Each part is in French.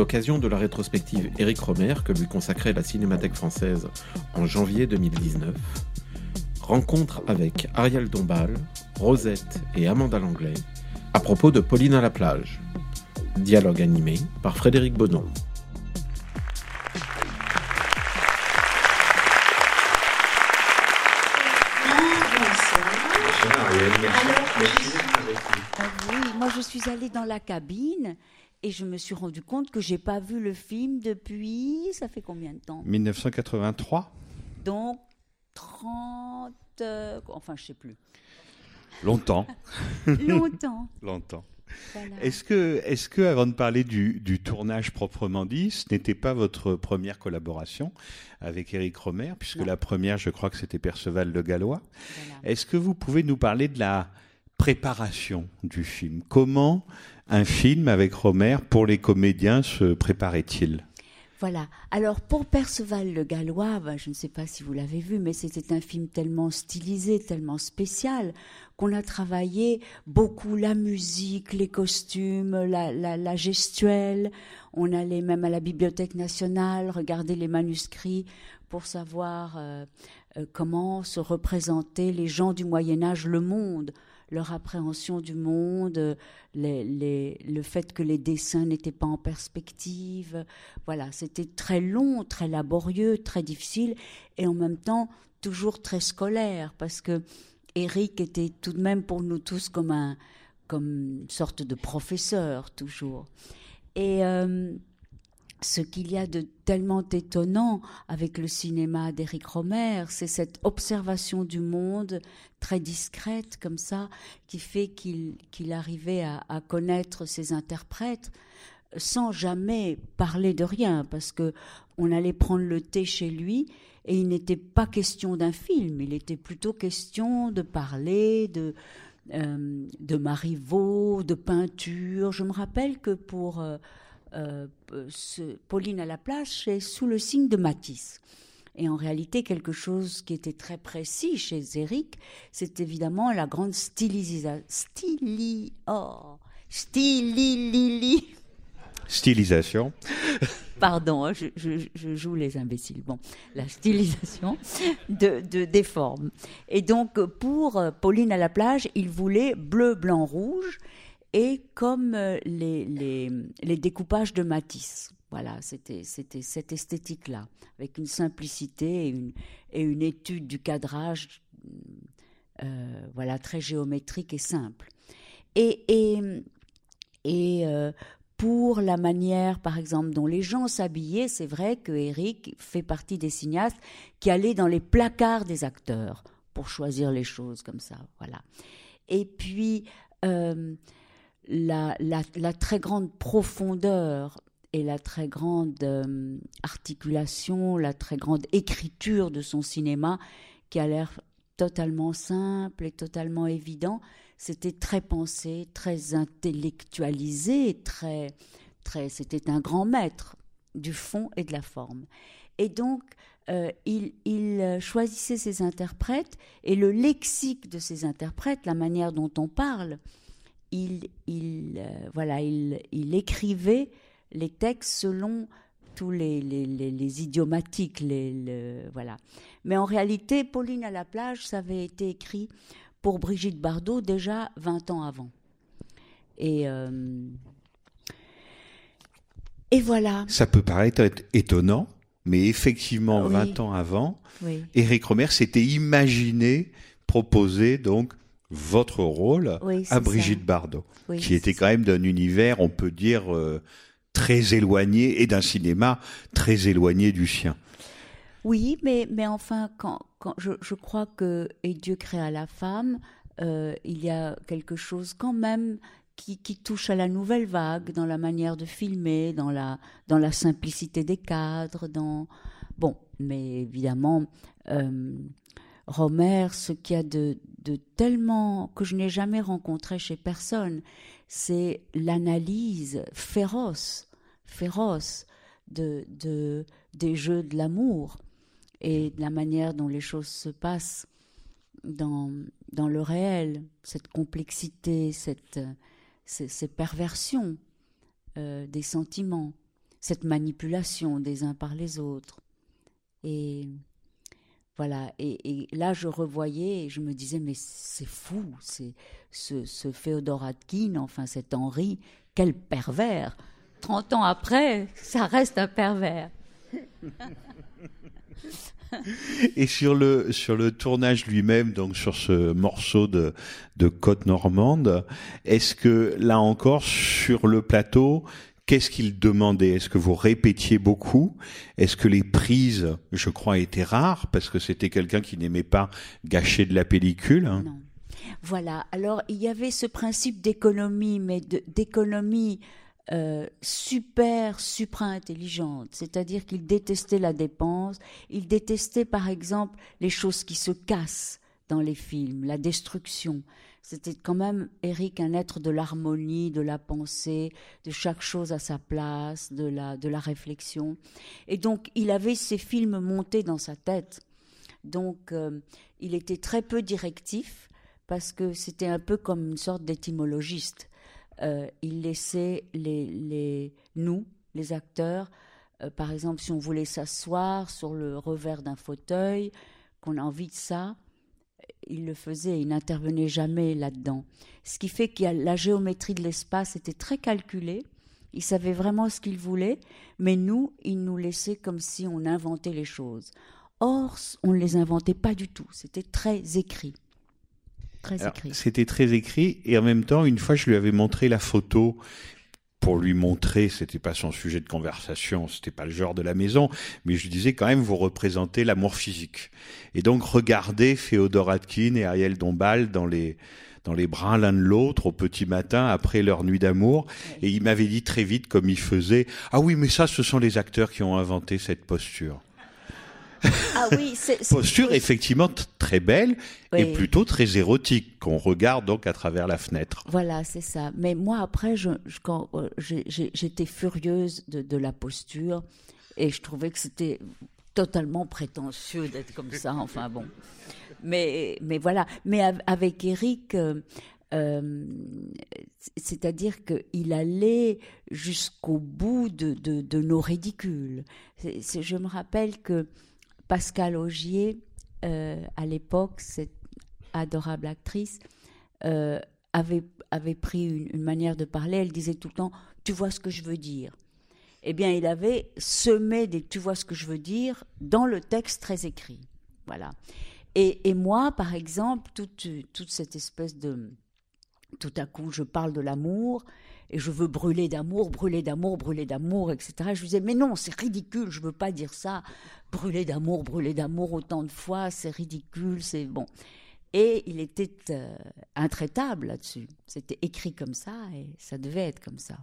L'occasion de la rétrospective Éric Romer que lui consacrait la Cinémathèque française en janvier 2019, rencontre avec Ariel Dombal, Rosette et Amanda Langlais à propos de Pauline à la plage. Dialogue animé par Frédéric Bonon. Ah oui, moi je suis allée dans la cabine et je me suis rendu compte que j'ai pas vu le film depuis. Ça fait combien de temps? 1983 Donc 30. euh, enfin, je sais plus. Longtemps. Longtemps. Longtemps. Voilà. Est-ce que, est-ce que, avant de parler du, du tournage proprement dit, ce n'était pas votre première collaboration avec Éric Romer, puisque Non. la première, je crois que c'était Perceval de Gallois. Voilà. Est-ce que vous pouvez nous parler de la préparation du film? Comment un film avec Romer, pour les comédiens, se préparait-il? Voilà. Alors pour Perceval le Gallois, ben, je ne sais pas si vous l'avez vu, mais c'était un film tellement stylisé, tellement spécial, qu'on a travaillé beaucoup la musique, les costumes, la gestuelle. On allait même à la Bibliothèque nationale regarder les manuscrits pour savoir euh, euh, comment se représentaient les gens du Moyen Âge, le monde leur appréhension du monde, le fait que les dessins n'étaient pas en perspective. Voilà, c'était très long, très laborieux, très difficile et en même temps toujours très scolaire parce que Eric était tout de même pour nous tous comme un comme une sorte de professeur toujours. Et euh, ce qu'il y a de tellement étonnant avec le cinéma d'Éric Romer, c'est cette observation du monde très discrète comme ça, qui fait qu'il arrivait à, connaître ses interprètes sans jamais parler de rien, parce que on allait prendre le thé chez lui et il n'était pas question d'un film, il était plutôt question de parler, de euh, Marivaux, de peinture. Je me rappelle que pour euh, euh, ce- Pauline à la plage, c'est sous le signe de Matisse. Et en réalité, quelque chose qui était très précis chez Eric, c'est évidemment la grande stylisation. Styli, oh, stylilili. Stylisation. Pardon, hein, je, je- je joue les imbéciles. Bon, la stylisation de, de- des formes. Et donc, pour euh, Pauline à la plage, il voulait bleu, blanc, rouge, et comme euh, les, les, les découpages de Matisse. Voilà, c'était cette esthétique-là, avec une simplicité et une, et une étude du cadrage, euh, voilà, très géométrique et simple. Et, et, et euh, pour la manière, par exemple, dont les gens s'habillaient, c'est vrai que Eric fait partie des cinéastes qui allaient dans les placards des acteurs pour choisir les choses comme ça. Voilà. Et puis, la, très grande profondeur et la très grande euh, articulation, la très grande écriture de son cinéma, qui a l'air totalement simple et totalement évident, c'était très pensé, très intellectualisé, très, très, c'était un grand maître du fond et de la forme. Et donc, euh, il, il euh, choisissait ses interprètes et le lexique de ses interprètes, la manière dont on parle, il, il, euh, voilà, il, il écrivait les textes selon tous les, les, les, les idiomatiques, les, le- voilà. Mais en réalité, Pauline à la plage, ça avait été écrit pour Brigitte Bardot déjà 20 ans avant. Et, euh, et voilà. Ça peut paraître être étonnant, mais effectivement, Oui. 20 ans avant, Oui. Éric Romer s'était imaginé proposer donc votre rôle Oui, à Brigitte ça. Bardot, Oui, qui était quand même d'un univers, on peut dire, euh, très éloigné et d'un cinéma très éloigné du sien. Oui, mais, mais enfin, quand, quand je, je crois que Et Dieu créa la femme, euh, il y a quelque chose quand même qui, qui, touche à la nouvelle vague dans la manière de filmer, dans la, dans la simplicité des cadres, dans bon, mais évidemment, euh, Romer, ce qu'il y a de, de tellement que je n'ai jamais rencontré chez personne, c'est l'analyse féroce, féroce de, de, des jeux de l'amour et de la manière dont les choses se passent dans, dans le réel, cette complexité, cette, ces, ces perversions euh, des sentiments, cette manipulation des uns par les autres. Et voilà, et, là je revoyais et je me disais, mais c'est fou, c'est ce, ce Féodor Atkin, enfin cet Henri, quel pervers 30 ans après, ça reste un pervers. Et sur le sur le tournage lui-même, donc sur ce morceau de de côte normande, est-ce que là encore sur le plateau, qu'est-ce qu'il demandait? Est-ce que vous répétiez beaucoup? Est-ce que les prises, je crois, étaient rares parce que c'était quelqu'un qui n'aimait pas gâcher de la pellicule? Non. Voilà. Alors il y avait ce principe d'économie, mais d'économie euh, super, supra-intelligente. C'est-à-dire qu'il détestait la dépense, il détestait par exemple les choses qui se cassent dans les films, la destruction. C'était quand même, Eric, un être de l'harmonie, de la pensée, de chaque chose à sa place, de la, de la réflexion. Et donc, il avait ces films montés dans sa tête. Donc, euh, il était très peu directif parce que c'était un peu comme une sorte d'étymologiste euh, il laissait les, les, nous, les acteurs, euh, par exemple, si on voulait s'asseoir sur le revers d'un fauteuil, qu'on a envie de ça, il le faisait, il n'intervenait jamais là-dedans. Ce qui fait que la géométrie de l'espace était très calculée, il savait vraiment ce qu'il voulait, mais nous, il nous laissait comme si on inventait les choses. Or, on ne les inventait pas du tout, c'était très écrit. Très écrit. C'était très écrit et en même temps, une fois, je lui avais montré la photo pour lui montrer, c'était pas son sujet de conversation, c'était pas le genre de la maison, mais je lui disais quand même, vous représentez l'amour physique. Et donc, regardez Féodor Atkin et Ariel Dombal dans les, dans les bras l'un de l'autre au petit matin après leur nuit d'amour. Et il m'avait dit très vite, comme il faisait, ah oui, mais ça, ce sont les acteurs qui ont inventé cette posture. Ah oui, c'est posture effectivement très belle oui. et plutôt très érotique qu'on regarde donc à travers la fenêtre. Voilà, c'est ça. Mais moi après, je, je, quand euh, j'étais furieuse de, de, la posture et je trouvais que c'était totalement prétentieux d'être comme ça. Enfin bon, mais mais voilà. Mais avec Eric. Euh, euh, c'est-à-dire qu'il allait jusqu'au bout de, de, de, nos ridicules. C est, c est, je me rappelle que Pascal Augier, euh, à l'époque, cette adorable actrice, euh, avait, avait pris une, une, manière de parler. Elle disait tout le temps Tu vois ce que je veux dire? Eh bien, il avait semé des Tu vois ce que je veux dire dans le texte très écrit. Voilà. Et, et moi, par exemple, toute, toute cette espèce de. Tout à coup, je parle de l'amour et je veux brûler d'amour, brûler d'amour, brûler d'amour, etc. Je disais, mais non, c'est ridicule, je veux pas dire ça. Brûler d'amour, brûler d'amour autant de fois, c'est ridicule, c'est bon. Et il était euh, intraitable là-dessus. C'était écrit comme ça et ça devait être comme ça.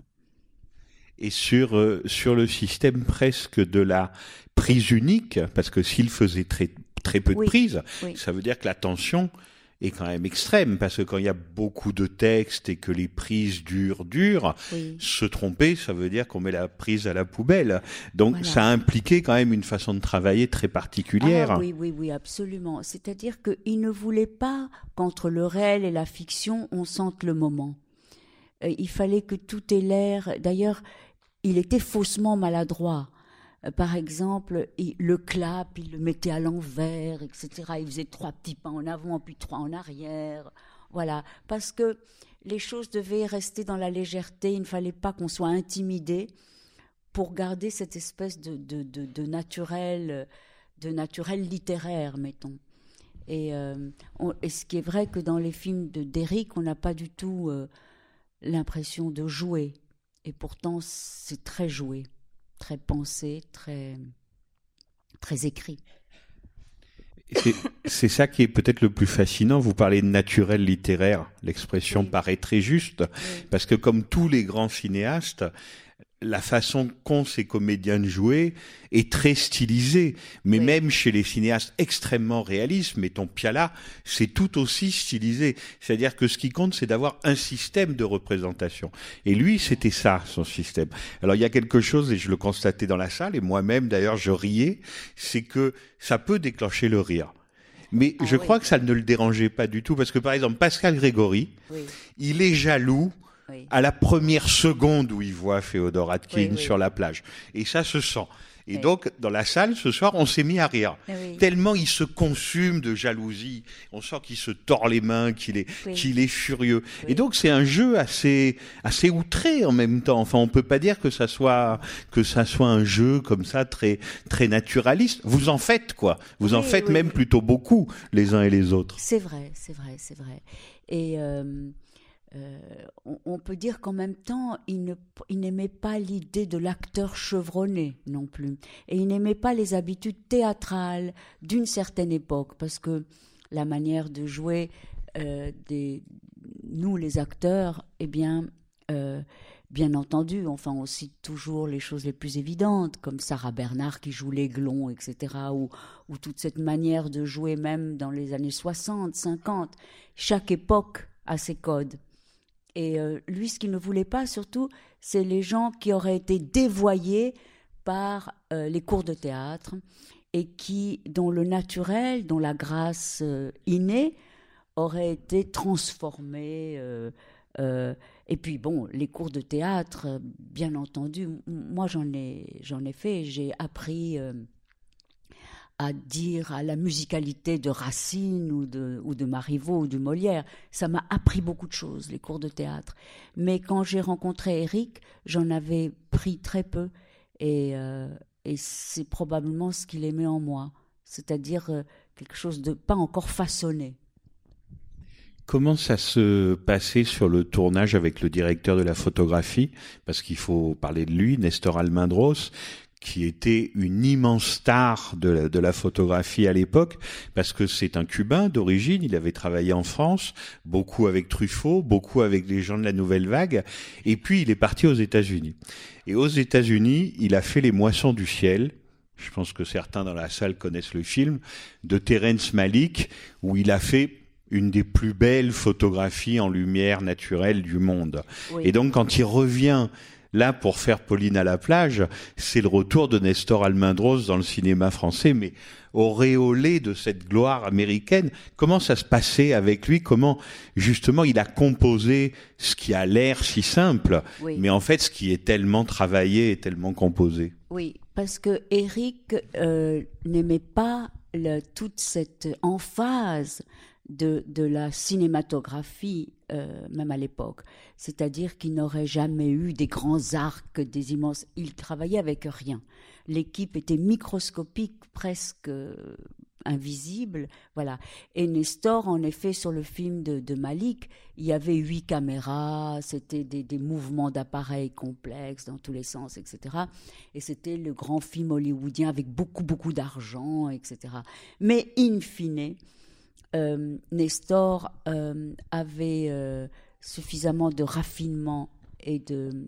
Et sur, euh, sur le système presque de la prise unique, parce que s'il faisait très, très peu de prises, oui. ça veut dire que la tension est quand même extrême parce que quand il y a beaucoup de textes et que les prises durent, durent, Oui. se tromper, ça veut dire qu'on met la prise à la poubelle. Donc Voilà. ça a impliqué quand même une façon de travailler très particulière. Ah, oui, oui, oui, absolument. C'est-à-dire qu'il ne voulait pas qu'entre le réel et la fiction, on sente le moment. Euh, il fallait que tout ait l'air. D'ailleurs, il était faussement maladroit. Euh, Par exemple, il- le clap, il le mettait à l'envers, etc. Il faisait trois petits pas en avant, puis trois en arrière. Voilà. Parce que les choses devaient rester dans la légèreté. Il ne fallait pas qu'on soit intimidé pour garder cette espèce de, de, de, naturel, de naturel littéraire, mettons. Et, euh, et ce qui est vrai que dans les films de d'Eric, on n'a pas du tout euh, l'impression de jouer. Et pourtant, c'est très joué, très pensé, très, très écrit. C'est- ça qui est peut-être le plus fascinant. Vous parlez de naturel littéraire. L'expression Oui. paraît très juste. Parce que comme tous les grands cinéastes, la façon qu'ont ces comédiens de jouer est très stylisée. Mais Oui. même chez les cinéastes extrêmement réalistes, mettons Piala, c'est tout aussi stylisé. C'est-à-dire que ce qui compte, c'est d'avoir un système de représentation. Et lui, c'était ça, son système. Alors il y a quelque chose, et je le constatais dans la salle, et moi-même d'ailleurs je riais, c'est que ça peut déclencher le rire. Mais Ah je oui. crois que ça ne le dérangeait pas du tout, parce que par exemple, Pascal Grégory, Oui, il est jaloux oui. à la première seconde où il voit Féodor Atkin Oui, sur la plage. Et ça se sent. Et Oui. donc, dans la salle, ce soir, on s'est mis à rire. Oui. Tellement il se consume de jalousie. On sent qu'il se tord les mains, qu'il est, Oui. qu'il est furieux. Et donc, c'est un jeu assez, assez outré en même temps. Enfin, on peut pas dire que ça soit, que ça soit un jeu comme ça, très, très naturaliste. Vous en faites, quoi. Vous en faites même plutôt beaucoup, les uns et les autres. C'est vrai, c'est vrai, c'est vrai. Et euh, euh, on, peut dire qu'en même temps, il n'aimait pas l'idée de l'acteur chevronné non plus. Et il n'aimait pas les habitudes théâtrales d'une certaine époque, parce que la manière de jouer euh, des, nous, les acteurs, eh bien, euh, bien entendu, enfin, on cite toujours les choses les plus évidentes, comme Sarah Bernard qui joue l'aiglon, etc., ou, ou toute cette manière de jouer même dans les années 60, 50. Chaque époque a ses codes. Et euh, lui, ce qu'il ne voulait pas, surtout, c'est les gens qui auraient été dévoyés par euh, les cours de théâtre et qui, dont le naturel, dont la grâce euh, innée aurait été transformée. et puis bon, les cours de théâtre, bien entendu, moi j'en ai, j'en ai fait, j'ai appris à dire à la musicalité de Racine ou de, ou de Marivaux ou de Molière. Ça m'a appris beaucoup de choses, les cours de théâtre. Mais quand j'ai rencontré Eric, j'en avais pris très peu. Et, euh, et c'est probablement ce qu'il aimait en moi, c'est-à-dire euh, quelque chose de pas encore façonné. Comment ça se passait sur le tournage avec le directeur de la photographie? Parce qu'il faut parler de lui, Nestor Almendros, qui était une immense star de la, de la photographie à l'époque, parce que c'est un Cubain d'origine, il avait travaillé en France, beaucoup avec Truffaut, beaucoup avec les gens de la Nouvelle Vague, et puis il est parti aux États-Unis. Et aux États-Unis, il a fait Les Moissons du Ciel, je pense que certains dans la salle connaissent le film, de Terence Malick, où il a fait une des plus belles photographies en lumière naturelle du monde. Oui. Et donc quand il revient là pour faire Pauline à la plage, c'est le retour de Nestor Almendros dans le cinéma français, mais auréolé de cette gloire américaine. Comment ça se passait avec lui? Comment justement il a composé ce qui a l'air si simple, Oui. mais en fait ce qui est tellement travaillé et tellement composé? Oui, parce que Eric euh, n'aimait pas le- toute cette emphase de, de la cinématographie, euh, même à l'époque. C'est-à-dire qu'il n'aurait jamais eu des grands arcs, des immenses. Il travaillait avec rien. L'équipe était microscopique, presque euh, invisible. Voilà. Et Nestor, en effet, sur le film de, de Malik, il y avait huit caméras, c'était des, des mouvements d'appareils complexes dans tous les sens, etc. Et c'était le grand film hollywoodien avec beaucoup, beaucoup d'argent, etc. Mais in fine, euh, Nestor euh, avait euh, suffisamment de raffinement et de,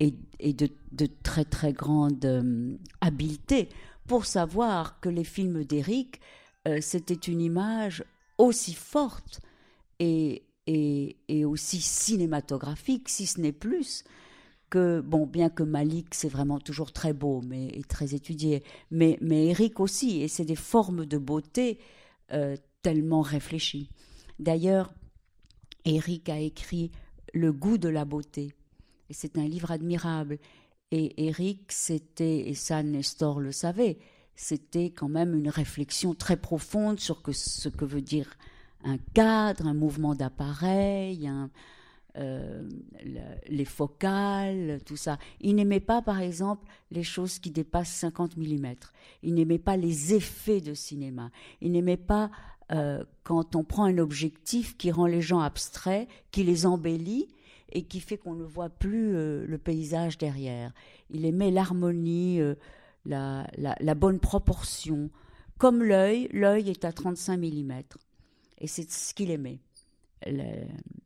et, et de, de très, très grande euh, habileté pour savoir que les films d'Éric, c'était une image aussi forte et, et, et aussi cinématographique, si ce n'est plus, que, bon, bien que Malik, c'est vraiment toujours très beau mais, et très étudié, mais, mais Eric aussi, et c'est des formes de beauté euh, tellement réfléchies. D'ailleurs, Eric a écrit Le goût de la beauté, et c'est un livre admirable. Et Eric, c'était, et ça Nestor le savait, c'était quand même une réflexion très profonde sur ce que veut dire un cadre, un mouvement d'appareil, euh, le- les focales, tout ça. Il n'aimait pas, par exemple, les choses qui dépassent 50 mm. Il n'aimait pas les effets de cinéma. Il n'aimait pas euh, quand on prend un objectif qui rend les gens abstraits, qui les embellit et qui fait qu'on ne voit plus euh, le paysage derrière. Il aimait l'harmonie, euh, la, bonne proportion, Comme l'œil, l'œil est à 35 mm. Et c'est ce qu'il aimait.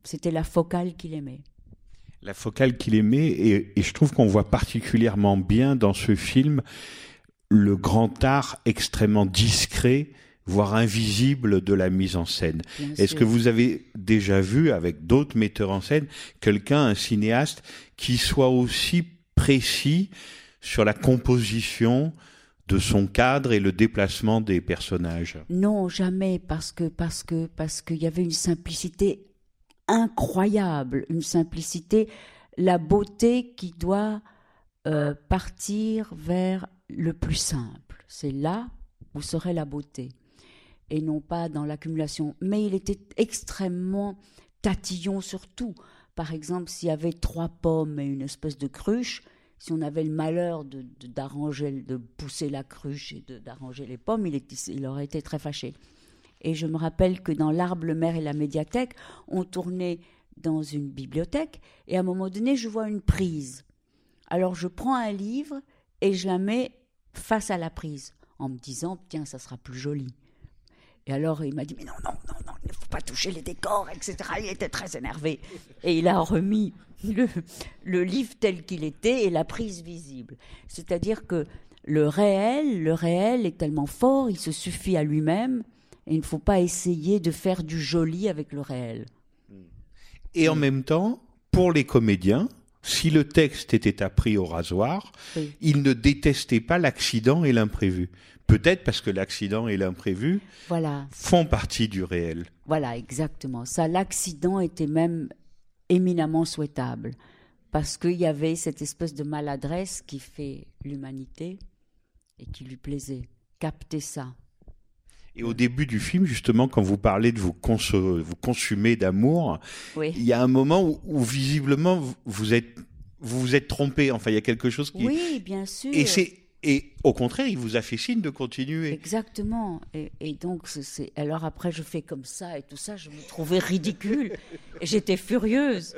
C'était la focale qu'il aimait. La focale qu'il aimait, et je trouve qu'on voit particulièrement bien dans ce film le grand art extrêmement discret, voire invisible de la mise en scène. Est-ce que vous avez déjà vu avec d'autres metteurs en scène quelqu'un, un cinéaste, qui soit aussi précis sur la composition de son cadre et le déplacement des personnages? Non, jamais, parce que parce que parce qu'il y avait une simplicité incroyable, une simplicité, la beauté qui doit euh, partir vers le plus simple. C'est là où serait la beauté, et non pas dans l'accumulation. Mais il était extrêmement tatillon sur tout. Par exemple, s'il y avait trois pommes et une espèce de cruche, si on avait le malheur de, d'arranger, de pousser la cruche et d'arranger les pommes, il, il aurait été très fâché. Et je me rappelle que dans L'Arbre, le maire et la médiathèque, on tournait dans une bibliothèque et à un moment donné, je vois une prise. Alors je prends un livre et je la mets face à la prise en me disant, tiens, ça sera plus joli. Et alors il m'a dit, mais non, non, non, non, il ne faut pas toucher les décors, etc. Il était très énervé. Et il a remis le, le livre tel qu'il était et la prise visible. C'est-à-dire que le réel, le réel est tellement fort, il se suffit à lui-même et il ne faut pas essayer de faire du joli avec le réel. Et en même temps, pour les comédiens, si le texte était appris au rasoir, Oui. ils ne détestaient pas l'accident et l'imprévu. Peut-être parce que l'accident et l'imprévu Voilà, font partie du réel. voilà, exactement. Ça, l'accident était même éminemment souhaitable parce qu'il y avait cette espèce de maladresse qui fait l'humanité et qui lui plaisait. Capter ça. Et au début du film, justement, quand vous parlez de vous, vous consumer d'amour, Oui. il y a un moment où, où visiblement vous- vous êtes vous vous êtes trompé. Enfin, il y a quelque chose qui Oui, bien sûr. et c'est et au contraire, il vous a fait signe de continuer. Exactement. Et, et donc, c'est-. Alors après, je fais comme ça et tout ça, je me trouvais ridicule. j'étais furieuse.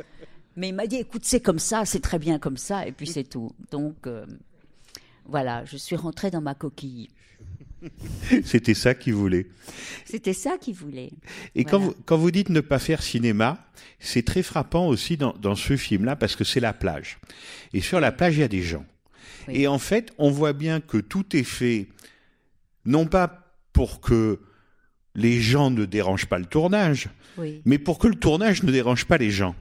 Mais il m'a dit écoute, c'est comme ça, c'est très bien comme ça, et puis c'est tout. Donc, euh, voilà, je suis rentrée dans ma coquille. C'était ça qu'il voulait. C'était ça qu'il voulait. Et quand, vous, quand vous dites ne pas faire cinéma, c'est très frappant aussi dans, dans ce film-là parce que c'est la plage. Et sur la plage, il y a des gens. Oui. Et en fait, on voit bien que tout est fait, non pas pour que les gens ne dérangent pas le tournage, Oui. mais pour que le tournage ne dérange pas les gens.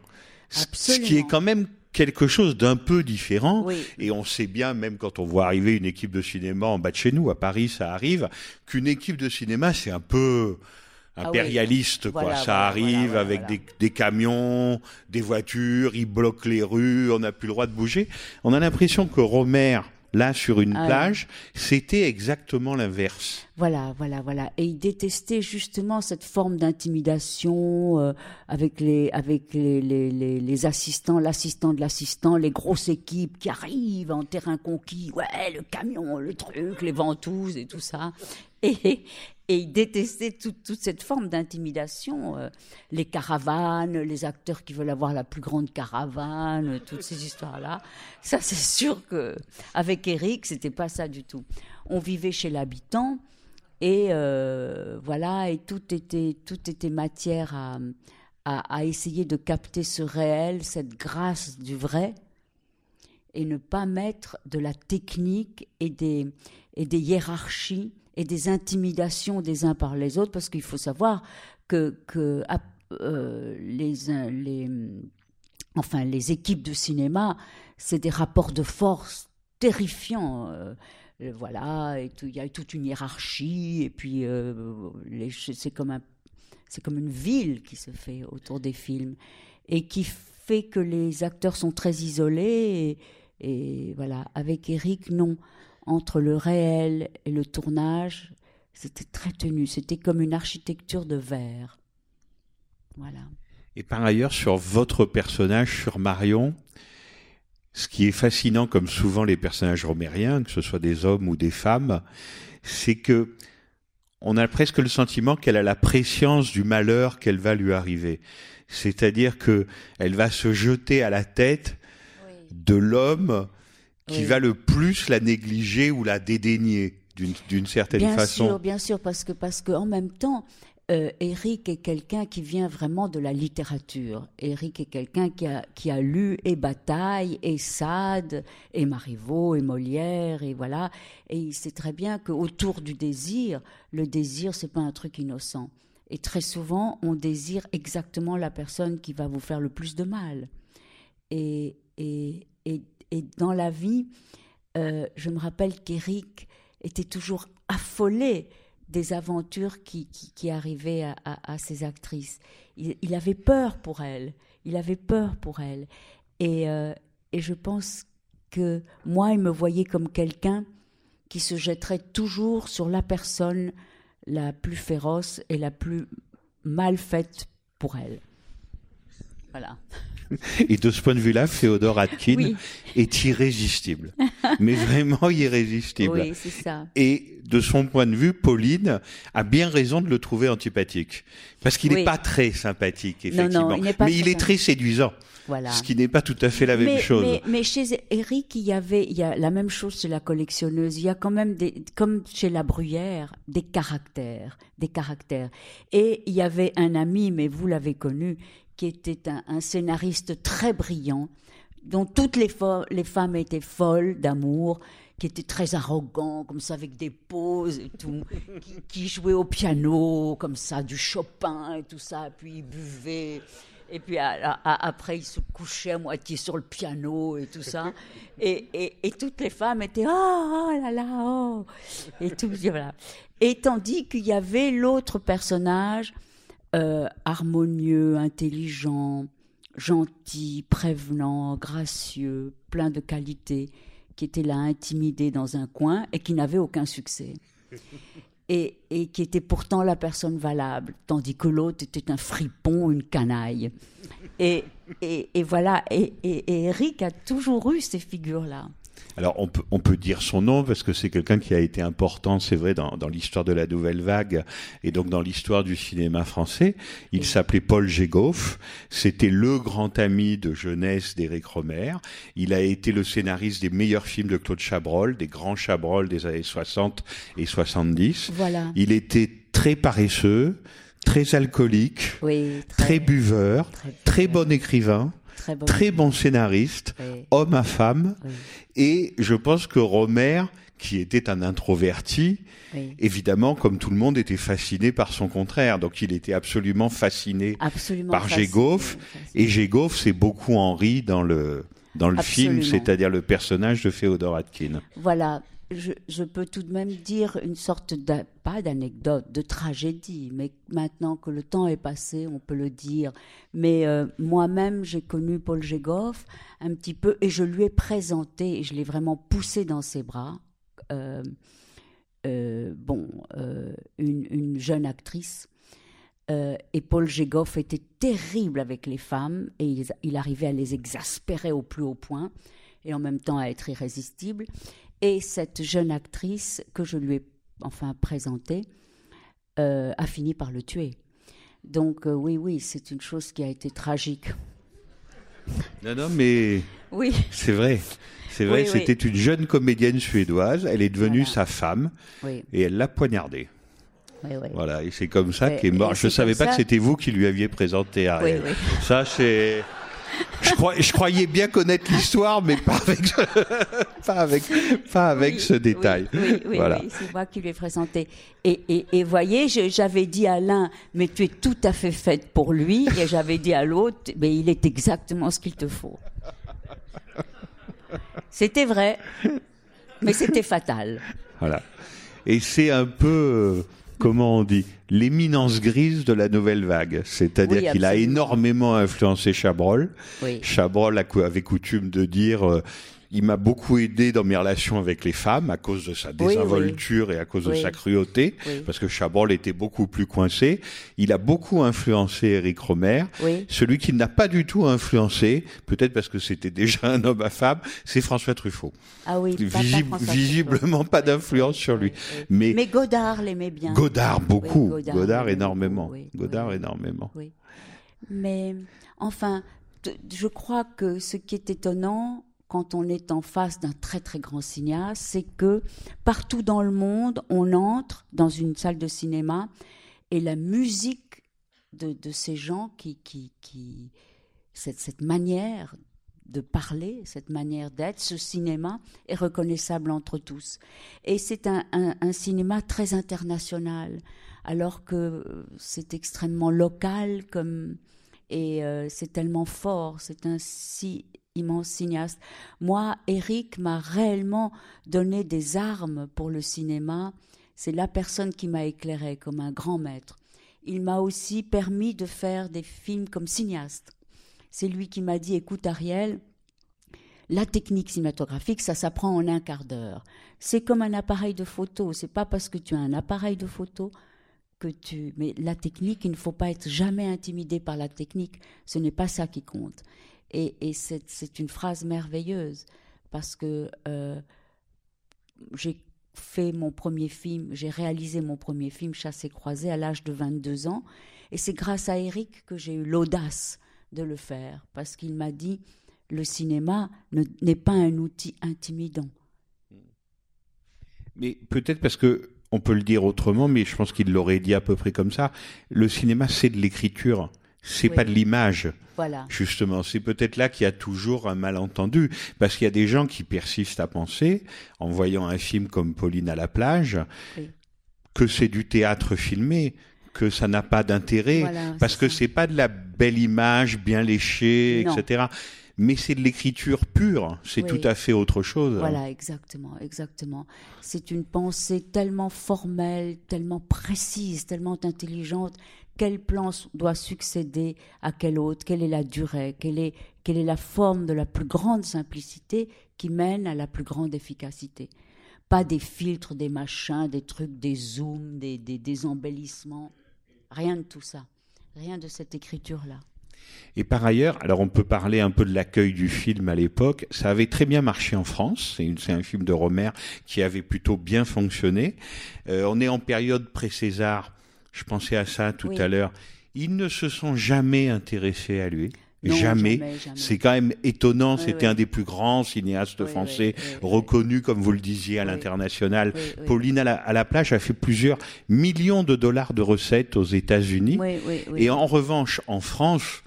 Ce- Ce qui est Absolument. quand même quelque chose d'un peu différent. Oui. Et on sait bien, même quand on voit arriver une équipe de cinéma en bas de chez nous, à Paris, ça arrive, qu'une équipe de cinéma, c'est un peu Ah oui. impérialiste, quoi. Voilà, ça voilà, arrive voilà, avec. Des, des camions, des voitures, ils bloquent les rues, on n'a plus le droit de bouger. On a l'impression que Romer, là, sur une Ah oui. plage, c'était exactement l'inverse. Voilà, voilà, voilà. Et il détestait justement cette forme d'intimidation euh, avec les avec les, les, les, les assistants, l'assistant de l'assistant, les grosses équipes qui arrivent en terrain conquis. Ouais, le camion, le truc, les ventouses et tout ça. Et, et il détestait toute, cette forme d'intimidation, euh, les caravanes, les acteurs qui veulent avoir la plus grande caravane, toutes ces histoires-là. Ça, c'est sûr que avec Eric, c'était pas ça du tout. On vivait chez l'habitant. Et euh, voilà, et tout était, tout était matière à, à, à essayer de capter ce réel, cette grâce du vrai, et ne pas mettre de la technique et des, et des hiérarchies et des intimidations des uns par les autres, parce qu'il faut savoir que, que euh, les, uns- les, enfin, les équipes de cinéma, c'est des rapports de force terrifiants. euh, euh, voilà, il y a toute une hiérarchie, et puis euh, c'est comme un, comme une ville qui se fait autour des films, et qui fait que les acteurs sont très isolés. Et voilà, avec Eric, non, entre le réel et le tournage, c'était très tenu. C'était comme une architecture de verre. Voilà. Et par ailleurs, sur votre personnage, sur Marion, ce qui est fascinant, comme souvent les personnages romériens, que ce soit des hommes ou des femmes, c'est que on a presque le sentiment qu'elle a la préscience du malheur qu'elle va lui arriver. C'est-à-dire que elle va se jeter à la tête de l'homme qui Oui. va le plus la négliger ou la dédaigner. d'une certaine bien façon. sûr, bien sûr, parce que parce que en même temps, euh, Eric est quelqu'un qui vient vraiment de la littérature. Eric est quelqu'un qui a qui a lu et Bataille et Sade et Marivaux et Molière et voilà. Et il sait très bien qu'autour du désir, le désir c'est pas un truc innocent. Et très souvent, on désire exactement la personne qui va vous faire le plus de mal. Et et et, et dans la vie, euh, je me rappelle qu'Eric était toujours affolé des aventures qui, qui, arrivaient à, à, ces actrices. Il, il, avait peur pour elles. Il avait peur pour elles. Et, euh, et je pense que moi, il me voyait comme quelqu'un qui se jetterait toujours sur la personne la plus féroce et la plus mal faite pour elle. Voilà. Et de ce point de vue-là, Féodor Atkin oui. est irrésistible. mais vraiment irrésistible. Oui, c'est ça. Et de son point de vue, Pauline a bien raison de le trouver antipathique. Parce qu'il n'est Oui. pas très sympathique, effectivement. Non, non, il mais il est très séduisant. Voilà. Ce qui n'est pas tout à fait la même chose. Mais, mais chez Eric, il y avait, il y a la même chose chez la collectionneuse. Il y a quand même des, comme chez la Bruyère, des caractères, des caractères. Et il y avait un ami, mais vous l'avez connu, qui était un, un scénariste très brillant, dont toutes les, femmes étaient folles d'amour, qui était très arrogant, comme ça, avec des poses et tout, qui, qui jouait au piano, comme ça, du Chopin et tout ça, puis il buvait. Et puis à- à- après, il se couchait à moitié sur le piano et tout ça. Et, et, et toutes les femmes étaient oh, oh là là, oh Et tout, voilà. Et tandis qu'il y avait l'autre personnage, euh, harmonieux, intelligent, gentil, prévenant, gracieux, plein de qualités, qui était là intimidé dans un coin et qui n'avait aucun succès. Et, et qui était pourtant la personne valable, tandis que l'autre était un fripon, une canaille. Et, et, et voilà, et, Eric a toujours eu ces figures-là. Alors on peut, on peut dire son nom parce que c'est quelqu'un qui a été important, c'est vrai, dans, dans l'histoire de la nouvelle vague et donc dans l'histoire du cinéma français. Il s'appelait Paul Gégoff. C'était le grand ami de jeunesse d'Éric Romer. Il a été le scénariste des meilleurs films de Claude Chabrol, des grands Chabrol des années 60 et 70. Voilà. Il était très paresseux, très alcoolique, Oui, très buveur, très bon écrivain, très bon. très bon scénariste, Oui. homme à femme. Oui. Et je pense que Romer, qui était un introverti, Oui. évidemment, comme tout le monde, était fasciné par son contraire. Donc il était absolument fasciné Absolument. par Gégoff. Et Gégoff, c'est beaucoup Henri dans le, dans le film, c'est-à-dire le personnage de Féodor Atkin. Voilà, je, peux tout de même dire une sorte, d'a- pas d'anecdote, de tragédie, mais maintenant que le temps est passé, on peut le dire. Mais euh, moi-même, j'ai connu Paul Gégoff un petit peu et je lui ai présenté, et je l'ai vraiment poussé dans ses bras, euh, euh, bon, une, une jeune actrice. Et Paul Gégoff était terrible avec les femmes et il arrivait à les exaspérer au plus haut point et en même temps à être irrésistible. Et cette jeune actrice que je lui ai enfin présentée euh, a fini par le tuer. Donc euh, oui, oui, c'est une chose qui a été tragique. Non, non, mais Oui, c'est vrai. C'est vrai, Oui, oui. c'était une jeune comédienne suédoise. Elle est devenue Voilà. sa femme oui, et elle l'a poignardée. oui, oui. Voilà, et c'est comme ça qu'est mort. Je c'est savais pas que c'était vous qui lui aviez présenté Ariel. Oui, Ça, c'est. Je, crois- je croyais bien connaître l'histoire, mais pas avec, pas avec, pas avec Oui, ce détail. Oui, oui, voilà. c'est moi qui lui ai présenté. Et, et, et voyez, j'avais dit à l'un, mais tu es tout à fait faite pour lui, et j'avais dit à l'autre, mais il est exactement ce qu'il te faut. C'était vrai, mais c'était fatal. Voilà. Et c'est un peu, comment on dit, l'éminence grise de la nouvelle vague. C'est-à-dire Oui, qu'il a énormément influencé Chabrol. Oui. Chabrol avait coutume de dire. euh, il m'a beaucoup aidé dans mes relations avec les femmes à cause de sa oui. désinvolture et à cause de sa cruauté, Oui. parce que Chabrol était beaucoup plus coincé. Il a beaucoup influencé Eric Romer. Oui. Celui qui n'a pas du tout influencé, peut-être parce que c'était déjà un homme à femme, c'est François Truffaut. Ah oui, François visiblement pas d'influence sur lui. Mais, Mais Godard l'aimait bien. Godard beaucoup, Godard, Godard, énormément, Godard énormément. Oui. Mais enfin, je crois que ce qui est étonnant quand on est en face d'un très très grand cinéaste, c'est que partout dans le monde, on entre dans une salle de cinéma et la musique de, ces gens qui, cette, manière de parler, cette manière d'être, ce cinéma est reconnaissable entre tous. Et c'est un cinéma très international, alors que c'est extrêmement local comme et euh, c'est tellement fort, c'est un si immense cinéaste. Moi, Eric m'a réellement donné des armes pour le cinéma. C'est la personne qui m'a éclairé comme un grand maître. Il m'a aussi permis de faire des films comme cinéaste. C'est lui qui m'a dit, écoute Ariel, la technique cinématographique, ça s'apprend en un quart d'heure. C'est comme un appareil de photo. C'est pas parce que tu as un appareil de photo que tu. Mais la technique, il ne faut pas être jamais intimidé par la technique. Ce n'est pas ça qui compte. Et, c'est une phrase merveilleuse parce que euh, j'ai fait mon premier film, j'ai réalisé mon premier film Chassé croisé à l'âge de 22 ans. Et c'est grâce à Eric que j'ai eu l'audace de le faire parce qu'il m'a dit le cinéma n'est pas un outil intimidant. Mais peut-être parce que on peut le dire autrement, mais je pense qu'il l'aurait dit à peu près comme ça. Le cinéma, c'est de l'écriture, c'est Oui. pas de l'image. Voilà. Justement, c'est peut-être là qu'il y a toujours un malentendu, parce qu'il y a des gens qui persistent à penser, en voyant un film comme Pauline à la plage, Oui. que c'est du théâtre filmé, que ça n'a pas d'intérêt, Voilà, parce que c'est pas de la belle image bien léchée, Non. etc. Mais c'est de l'écriture pure, c'est Oui. tout à fait autre chose. Voilà, exactement, exactement. C'est une pensée tellement formelle, tellement précise, tellement intelligente. Quel plan doit succéder à quel autre Quelle est la durée quelle est, quelle est la forme de la plus grande simplicité qui mène à la plus grande efficacité Pas des filtres, des machins, des trucs, des zooms, des, des, embellissements. Rien de tout ça. Rien de cette écriture-là. Et par ailleurs, alors on peut parler un peu de l'accueil du film à l'époque. Ça avait très bien marché en France. C'est un film de Romer qui avait plutôt bien fonctionné. Euh, on est en période pré-César. Je pensais à ça tout Oui. à l'heure. Ils ne se sont jamais intéressés à lui. Non, jamais. jamais, jamais. C'est quand même étonnant. Oui, C'était oui. un des plus grands cinéastes Oui, français, reconnu, comme vous le disiez, à l'international. Pauline à la, à la plage a fait plusieurs millions de dollars de recettes aux États-Unis. Et en revanche, en France,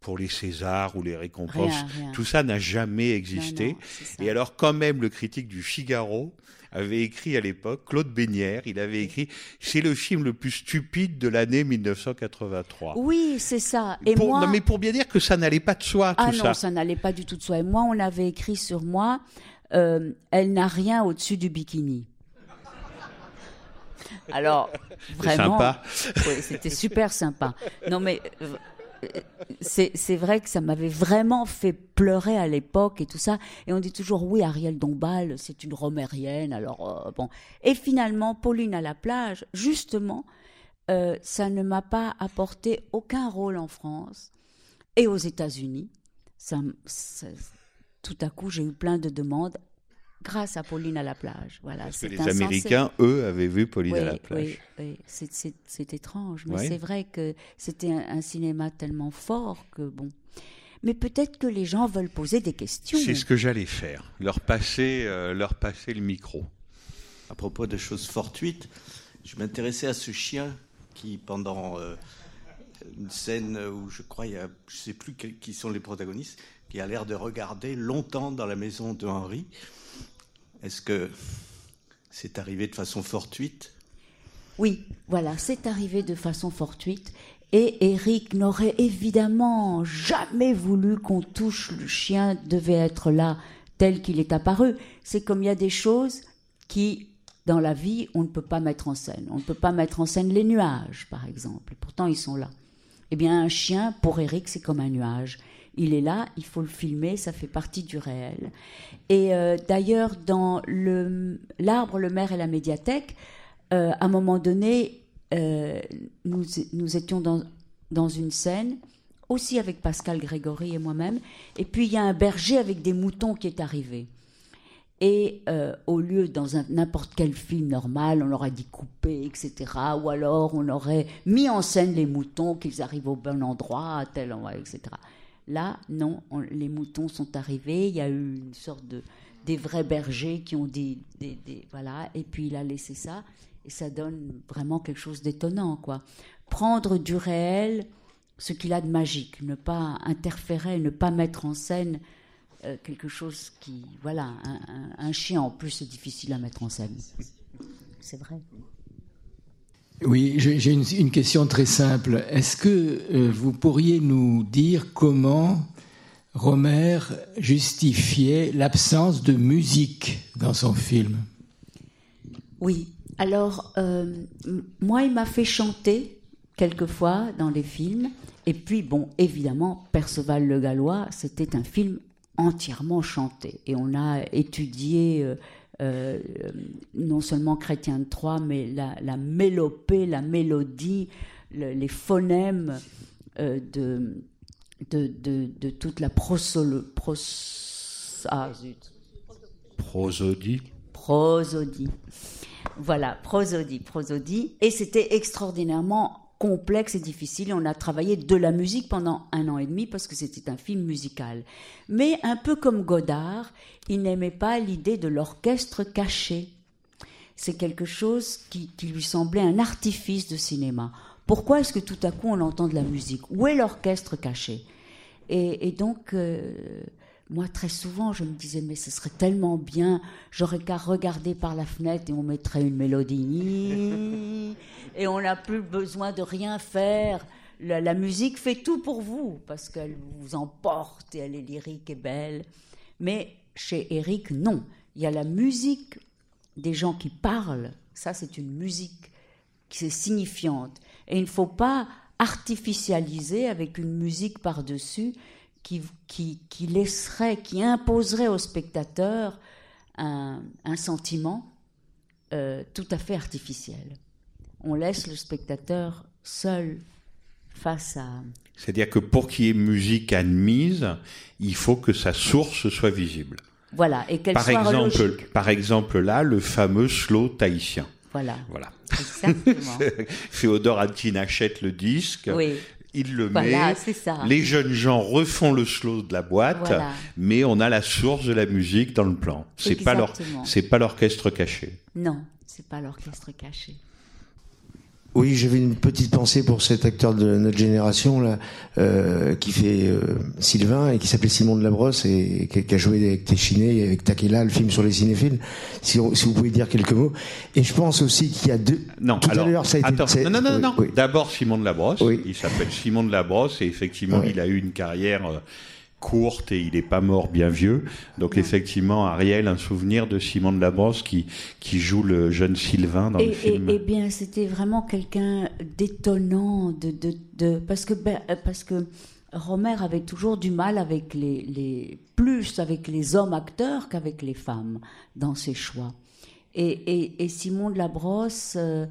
pour les Césars ou les récompenses, Rien, rien. tout ça n'a jamais existé. Non, non. Et alors, quand même, le critique du Figaro avait écrit à l'époque, Claude Bénière, il avait écrit C'est le film le plus stupide de l'année 1983. Oui, c'est ça. Et Pour- moi, non, mais pour bien dire que ça n'allait pas de soi, tout ah ça. non, ça n'allait pas du tout de soi. Et moi, on avait écrit sur moi, euh, elle n'a rien au-dessus du bikini. Alors, vraiment, sympa. oui, c'était super sympa. Non, mais c'est vrai que ça m'avait vraiment fait pleurer à l'époque et tout ça. Et on dit toujours oui, Ariel Dombal, c'est une romérienne. Alors euh, bon. Et finalement, Pauline à la plage, justement, euh, ça ne m'a pas apporté aucun rôle en France et aux États-Unis. Ça- tout à coup, j'ai eu plein de demandes grâce à Pauline à la plage. Voilà, Parce que les insensé. Américains, eux, avaient vu Pauline Oui, à la plage. oui, oui. C'est- étrange, mais c'est vrai que c'était un, un cinéma tellement fort que bon. Mais peut-être que les gens veulent poser des questions. C'est ce que j'allais faire, leur passer, euh, leur passer le micro. À propos de choses fortuites, je m'intéressais à ce chien qui, pendant euh, une scène où je crois, il y a, je ne sais plus qui sont les protagonistes, qui a l'air de regarder longtemps dans la maison de Henri. Est-ce que c'est arrivé de façon fortuite? Oui, voilà, c'est arrivé de façon fortuite. Et Eric n'aurait évidemment jamais voulu qu'on touche le chien, devait être là tel qu'il est apparu. C'est comme il y a des choses qui, dans la vie, on ne peut pas mettre en scène. On ne peut pas mettre en scène les nuages, par exemple. Pourtant, ils sont là. Eh bien, un chien, pour Eric, c'est comme un nuage. Il est là, il faut le filmer, ça fait partie du réel. Et euh, d'ailleurs, dans l'arbre, le maire et la médiathèque, euh, à un moment donné, euh, nous, étions dans, une scène, aussi avec Pascal Grégory et moi-même, et puis il y a un berger avec des moutons qui est arrivé. Et au lieu, dans n'importe quel film normal, on aurait dit couper, etc. Ou alors on aurait mis en scène les moutons, qu'ils arrivent au bon endroit, tel endroit, etc. Là, non, on- les moutons sont arrivés, il y a eu une sorte de des vrais bergers qui ont des, des- des- voilà, et puis il a laissé ça, et ça donne vraiment quelque chose d'étonnant, quoi. Prendre du réel ce qu'il a de magique, ne pas interférer, ne pas mettre en scène euh, quelque chose qui, voilà, un, un- un chien en plus c'est difficile à mettre en scène. C'est vrai. Oui, j'ai une, question très simple. Est-ce que euh, vous pourriez nous dire comment Romer justifiait l'absence de musique dans son film? Oui. Alors, euh, moi, il m'a fait chanter quelquefois dans les films. Et puis, bon, évidemment, Perceval le Gallois, c'était un film entièrement chanté. Et on a étudié euh, euh, non seulement Chrétien de Troyes, mais la, la mélopée, la mélodie, le- les phonèmes euh, de, de, de, de toute la pros, ah, zut, Prosodie. prosodie. Voilà, prosodie, prosodie. Et c'était extraordinairement complexe et difficile. On a travaillé de la musique pendant un an et demi parce que c'était un film musical. Mais un peu comme Godard, il n'aimait pas l'idée de l'orchestre caché. C'est quelque chose qui, lui semblait un artifice de cinéma. Pourquoi est-ce que tout à coup on entend de la musique? Où est l'orchestre caché? Et, et donc, euh, moi, très souvent, je me disais, mais ce serait tellement bien, j'aurais qu'à regarder par la fenêtre et on mettrait une mélodie, et on n'a plus besoin de rien faire. La, la musique fait tout pour vous, parce qu'elle vous emporte et elle est lyrique et belle. Mais chez Eric, non. Il y a la musique des gens qui parlent. Ça, c'est une musique qui est signifiante. Et il ne faut pas artificialiser avec une musique par-dessus qui, qui, qui laisserait, qui imposerait au spectateur un, un sentiment euh, tout à fait artificiel. On laisse le spectateur seul face à... C'est-à-dire que pour qu'il y ait musique admise, il faut que sa source soit visible. Voilà, et qu'elle Par soit exemple, logique. par exemple là, le fameux slow tahitien. Voilà, Voilà. exactement. Féodore Antin achète le disque, oui, il le voilà, met, ça. les jeunes gens refont le slow de la boîte, Voilà. mais on a la source de la musique dans le plan. C'est pas c'est pas l'orchestre caché. Non, c'est pas l'orchestre caché. Oui, j'avais une petite pensée pour cet acteur de notre génération là, euh, qui fait euh, Sylvain et qui s'appelait Simon de Labrosse et qui, qui a joué avec Téchiné et avec Takela, le film sur les cinéphiles. Si, on- si vous pouvez dire quelques mots. Et je pense aussi qu'il y a deux. Non, Tout alors, à l'heure, ça a été. attends, non, non, non, oui, non. oui. D'abord Simon de Labrosse. Oui. Il s'appelle Simon de Labrosse et effectivement, il a eu une carrière euh, courte et il n'est pas mort bien vieux. Donc effectivement, Ariel, un souvenir de Simon de Labrosse qui qui joue le jeune Sylvain dans et, le film. et- eh bien, c'était vraiment quelqu'un d'étonnant, de, de, de- parce que ben, euh, parce que Romer avait toujours du mal avec les, les plus avec les hommes acteurs qu'avec les femmes dans ses choix. Et, et, et Simon de la Brosse, euh,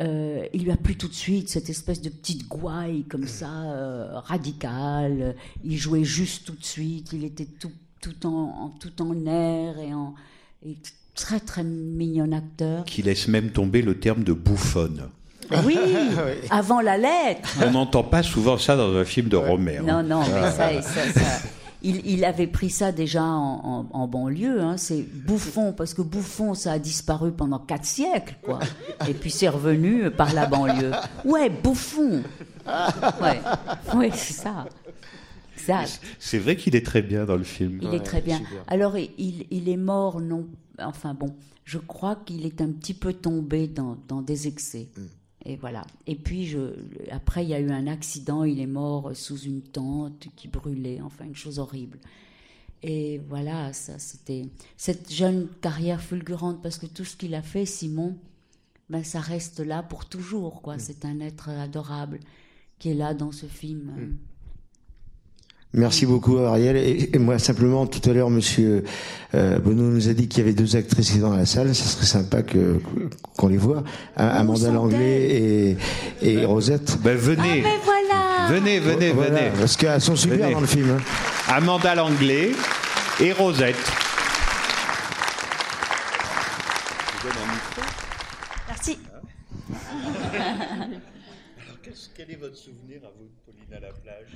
euh, il lui a plu tout de suite cette espèce de petite gouaille comme ça, euh, radicale. Il jouait juste tout de suite. Il était tout, tout en, en- tout en air et en et très très mignon acteur. qui laisse même tomber le terme de bouffonne. Oui, avant la lettre. On n'entend pas souvent ça dans un film de Romer. Non, hein. non, mais ça, ça- ça- il, il avait pris ça déjà en, en- en banlieue. hein, c'est bouffon, parce que bouffon, ça a disparu pendant quatre siècles, quoi. Et puis c'est revenu par la banlieue. Ouais, bouffon. Ouais, ouais c'est ça. Ça, C'est vrai qu'il est très bien dans le film. il est très bien. Alors, il, il est mort, non. Enfin bon, je crois qu'il est un petit peu tombé dans, dans des excès. Et voilà. Et puis, je, après, il y a eu un accident. Il est mort sous une tente qui brûlait. Enfin, une chose horrible. Et voilà, ça, c'était cette jeune carrière fulgurante parce que tout ce qu'il a fait, Simon, ben, ça reste là pour toujours. quoi. C'est un être adorable qui est là dans ce film. Merci beaucoup Ariel. Et, et moi simplement, tout à l'heure, Monsieur euh, Bonneau nous a dit qu'il y avait deux actrices dans la salle. Ça serait sympa que qu'on les voit. Amanda sont Langlais et, et Rosette. Ben venez, Mais voilà venez, venez, Voilà, venez. parce qu'elles sont super Venez. dans le film. hein. Amanda Langlais et Rosette. Merci. Quel est votre souvenir à vous de Pauline à la plage?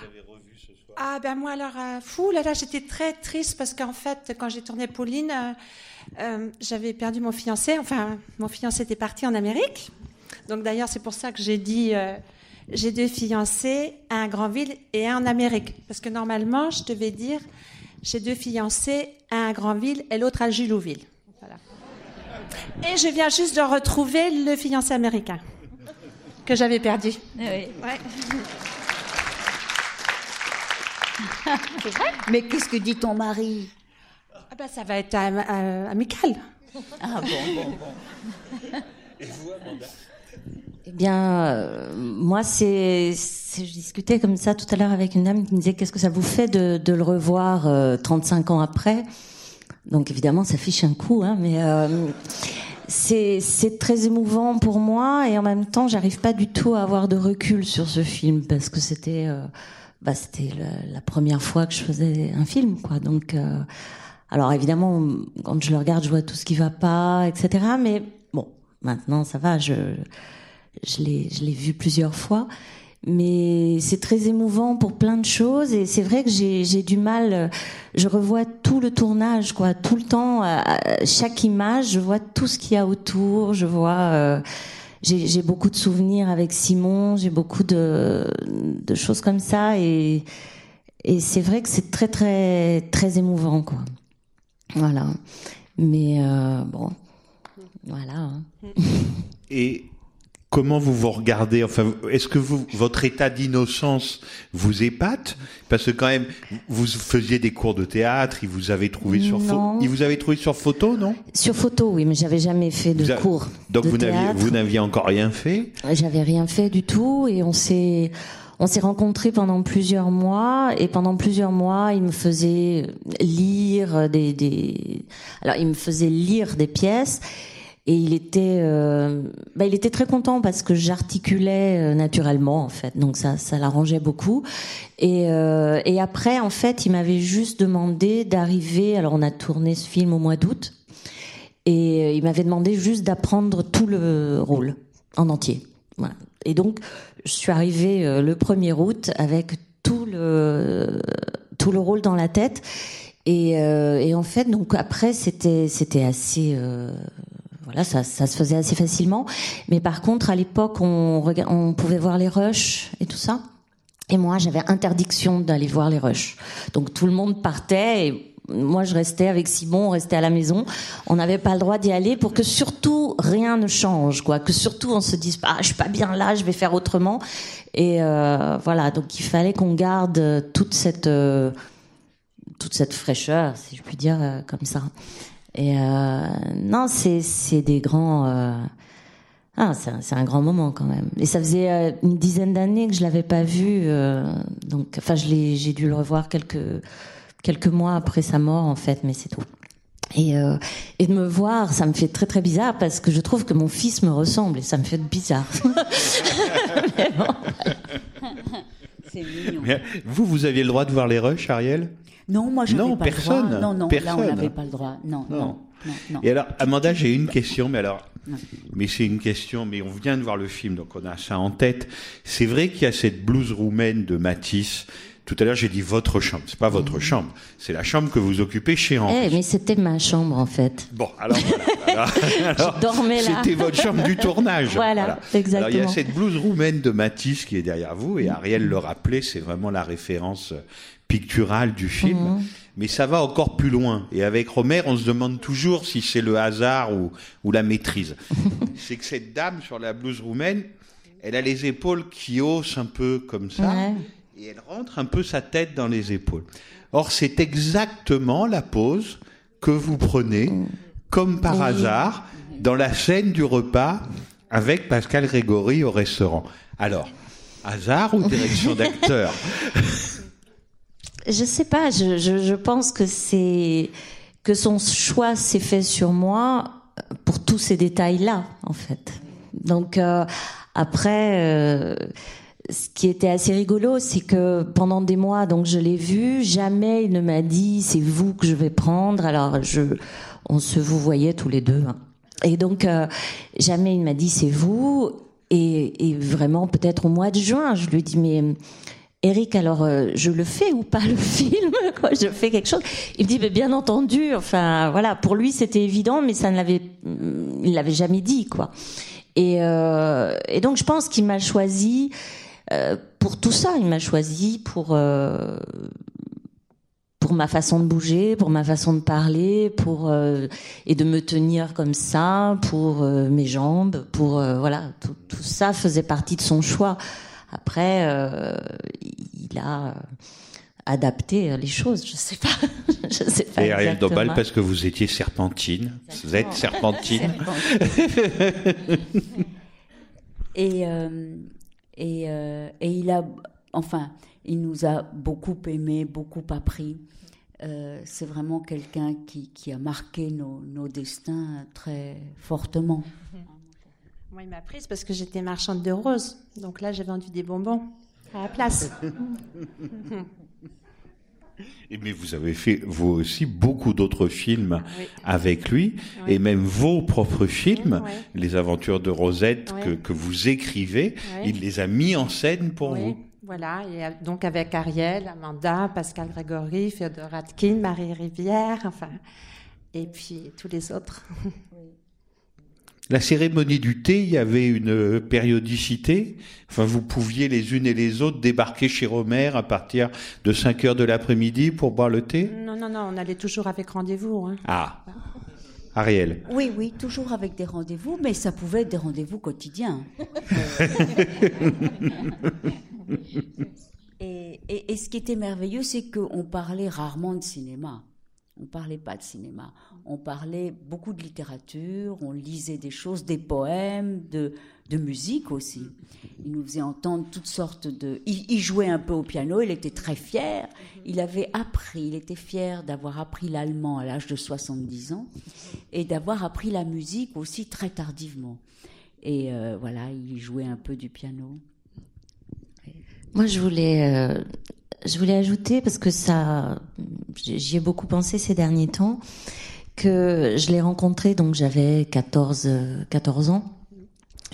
Vous avez revu ce soir Ah ben moi alors euh, fou là là j'étais très triste parce qu'en fait quand j'ai tourné Pauline euh, euh, j'avais perdu mon fiancé enfin mon fiancé était parti en Amérique donc d'ailleurs c'est pour ça que j'ai dit euh, j'ai deux fiancés un à Granville et un en Amérique parce que normalement je devais dire j'ai deux fiancés un à Granville et l'autre à Julouville voilà. et je viens juste de retrouver le fiancé américain que j'avais perdu Oui. ouais. C'est vrai? Mais qu'est-ce que dit ton mari? Ah ben, ça va être euh, euh, amical. Ah bon, bon, bon. Et vous, Amanda? Eh bien, euh, moi, c'est, je discutais comme ça tout à l'heure avec une dame qui me disait qu'est-ce que ça vous fait de, de le revoir euh, 35 ans après? Donc évidemment, ça fiche un coup, hein, mais euh, c'est, c'est très émouvant pour moi et en même temps, j'arrive pas du tout à avoir de recul sur ce film parce que c'était, euh, bah, c'était la, première fois que je faisais un film, quoi. Donc, euh, alors évidemment, quand je le regarde, je vois tout ce qui va pas, etc. Mais bon, maintenant, ça va. Je je l'ai, je l'ai vu plusieurs fois, mais c'est très émouvant pour plein de choses et c'est vrai que j'ai, j'ai du mal. euh, Je revois tout le tournage, quoi, tout le temps, euh, chaque image, je vois tout ce qu'il y a autour, je vois. euh, j'ai, beaucoup de souvenirs avec Simon, j'ai beaucoup de, choses comme ça et et c'est vrai que c'est très très très émouvant, quoi. Voilà. Mais euh, bon, voilà. hein. Et comment vous vous regardez Enfin, est-ce que vous, votre état d'innocence vous épate? Parce que quand même, vous faisiez des cours de théâtre, il vous avait trouvé sur photo. Il vous avait trouvé sur photo, non? Sur photo, oui, mais j'avais jamais fait de a- cours. Donc de vous n'aviez, vous n'aviez encore rien fait? J'avais rien fait du tout et on s'est on s'est rencontrés pendant plusieurs mois et pendant plusieurs mois, il me faisait lire des, des alors il me faisait lire des pièces et il était euh, bah, il était très content parce que j'articulais euh, naturellement en fait donc ça ça l'arrangeait beaucoup et euh, et après en fait il m'avait juste demandé d'arriver alors on a tourné ce film au mois d'août et euh, il m'avait demandé juste d'apprendre tout le rôle en entier. Voilà. Et donc, je suis arrivée euh, le 1er août avec tout le tout le rôle dans la tête. Et, euh, et en fait, donc après, c'était c'était assez euh, voilà, ça, se faisait assez facilement. Mais par contre, à l'époque, on, pouvait voir les rushs et tout ça. Et moi, j'avais interdiction d'aller voir les rushs. Donc tout le monde partait moi, je restais avec Simon, on restait à la maison. On n'avait pas le droit d'y aller pour que surtout rien ne change, quoi. Que surtout on se dise ah, je suis pas bien là, je vais faire autrement. Et euh, voilà, donc il fallait qu'on garde toute cette euh, fraîcheur, si je puis dire euh, comme ça. Et euh, non, c'est c'est des grands. euh, ah, c'est un, grand moment quand même. Et ça faisait euh, une dizaine d'années que je l'avais pas vu, euh, donc enfin j'ai dû le revoir quelques quelques mois après sa mort en fait, mais c'est tout. Et, euh, et de me voir, ça me fait très très bizarre parce que je trouve que mon fils me ressemble et ça me fait bizarre. Mais bon. C'est mignon. Vous, vous aviez le droit de voir les rushs, Ariel? Non, moi, je n'avais pas personne. le droit. Non, non, là, on Personne. n'avait pas le droit. Non, non, Non. non, non. Et alors, Amanda, j'ai une question, mais alors, mais c'est une question, mais on vient de voir le film, donc on a ça en tête. C'est vrai qu'il y a cette blouse roumaine de Matisse. Tout à l'heure, j'ai dit votre chambre. C'est pas votre chambre. C'est la chambre que vous occupez chez Eh, Henri. mais c'était ma chambre en fait. Bon, alors voilà. Alors, alors, dormais là. C'était votre chambre du tournage. Voilà, Alors, il y a exactement. cette blouse roumaine de Matisse qui est derrière vous, et Ariel le rappelait, c'est vraiment la référence picturale du film. Mhm. Mais ça va encore plus loin. Et avec Romer, on se demande toujours si c'est le hasard ou, ou la maîtrise. c'est que cette dame sur la blouse roumaine, elle a les épaules qui haussent un peu comme ça. Ouais. Et elle rentre un peu sa tête dans les épaules. Or, c'est exactement la pose que vous prenez, comme par Oui. hasard, dans la scène du repas avec Pascal Grégory au restaurant. Alors, hasard ou direction d'acteur? Je sais pas, je, je, je pense que c'est que son choix s'est fait sur moi pour tous ces détails-là, en fait. Donc euh, après, euh, ce qui était assez rigolo, c'est que pendant des mois, donc je l'ai vu, jamais il ne m'a dit c'est vous que je vais prendre. Alors je, on se vous voyait tous les deux. hein. Et donc euh, jamais il m'a dit c'est vous. Et, et vraiment, peut-être au mois de juin, je lui dis, mais Eric, alors euh, je le fais ou pas le film Je fais quelque chose. Il me dit, bien entendu. Enfin, voilà, pour lui c'était évident, mais ça ne l'avait, il l'avait jamais dit, quoi. Et, euh, et donc je pense qu'il m'a choisi euh, pour tout ça. Il m'a choisi pour pour ma façon de bouger, pour ma façon de parler, pour et de me tenir comme ça, pour mes jambes, pour voilà, tout ça faisait partie de son choix. Après, euh, il a adapté les choses. Je sais pas. je sais pas. Et Ariel. Dombal, parce que vous étiez serpentine. Vous êtes serpentine. Et, euh, et, euh, et il a, enfin, il nous a beaucoup aimé, beaucoup appris. Euh, c'est vraiment quelqu'un qui, qui a marqué nos, nos destins très fortement. Moi, il m'a prise parce que j'étais marchande de roses. Donc là, j'ai vendu des bonbons à la place. Et mais vous avez fait vous aussi beaucoup d'autres films Oui. avec lui Oui. et même vos propres films, Oui. les aventures de Rosette que, que vous écrivez, il les a mis en scène pour Oui, vous. Voilà, et euh, donc avec Ariel, Amanda, Pascal Grégory, Féodor Atkin, Marie Rivière, enfin, et puis tous les autres. La cérémonie du thé, il y avait une euh, périodicité. Enfin, vous pouviez les unes et les autres débarquer chez Romer à partir de 5 heures de l'après-midi pour boire le thé. Non, non, non, on allait toujours avec rendez-vous. hein. Ah, Ariel. Oui, oui, toujours avec des rendez-vous, mais ça pouvait être des rendez-vous quotidiens. et, et- et ce qui était merveilleux, c'est qu'on parlait rarement de cinéma. On parlait pas de cinéma. On parlait beaucoup de littérature, on lisait des choses, des poèmes, de, musique aussi. Il nous faisait entendre toutes sortes de... Il, il jouait un peu au piano, il était très fier. Il avait appris, il était fier d'avoir appris l'allemand à l'âge de 70 ans et d'avoir appris la musique aussi très tardivement. Et euh, voilà, il jouait un peu du piano. Moi, je voulais, euh, je voulais ajouter parce que ça, j'y ai beaucoup pensé ces derniers temps que je l'ai rencontré donc j'avais 14, euh, 14 ans.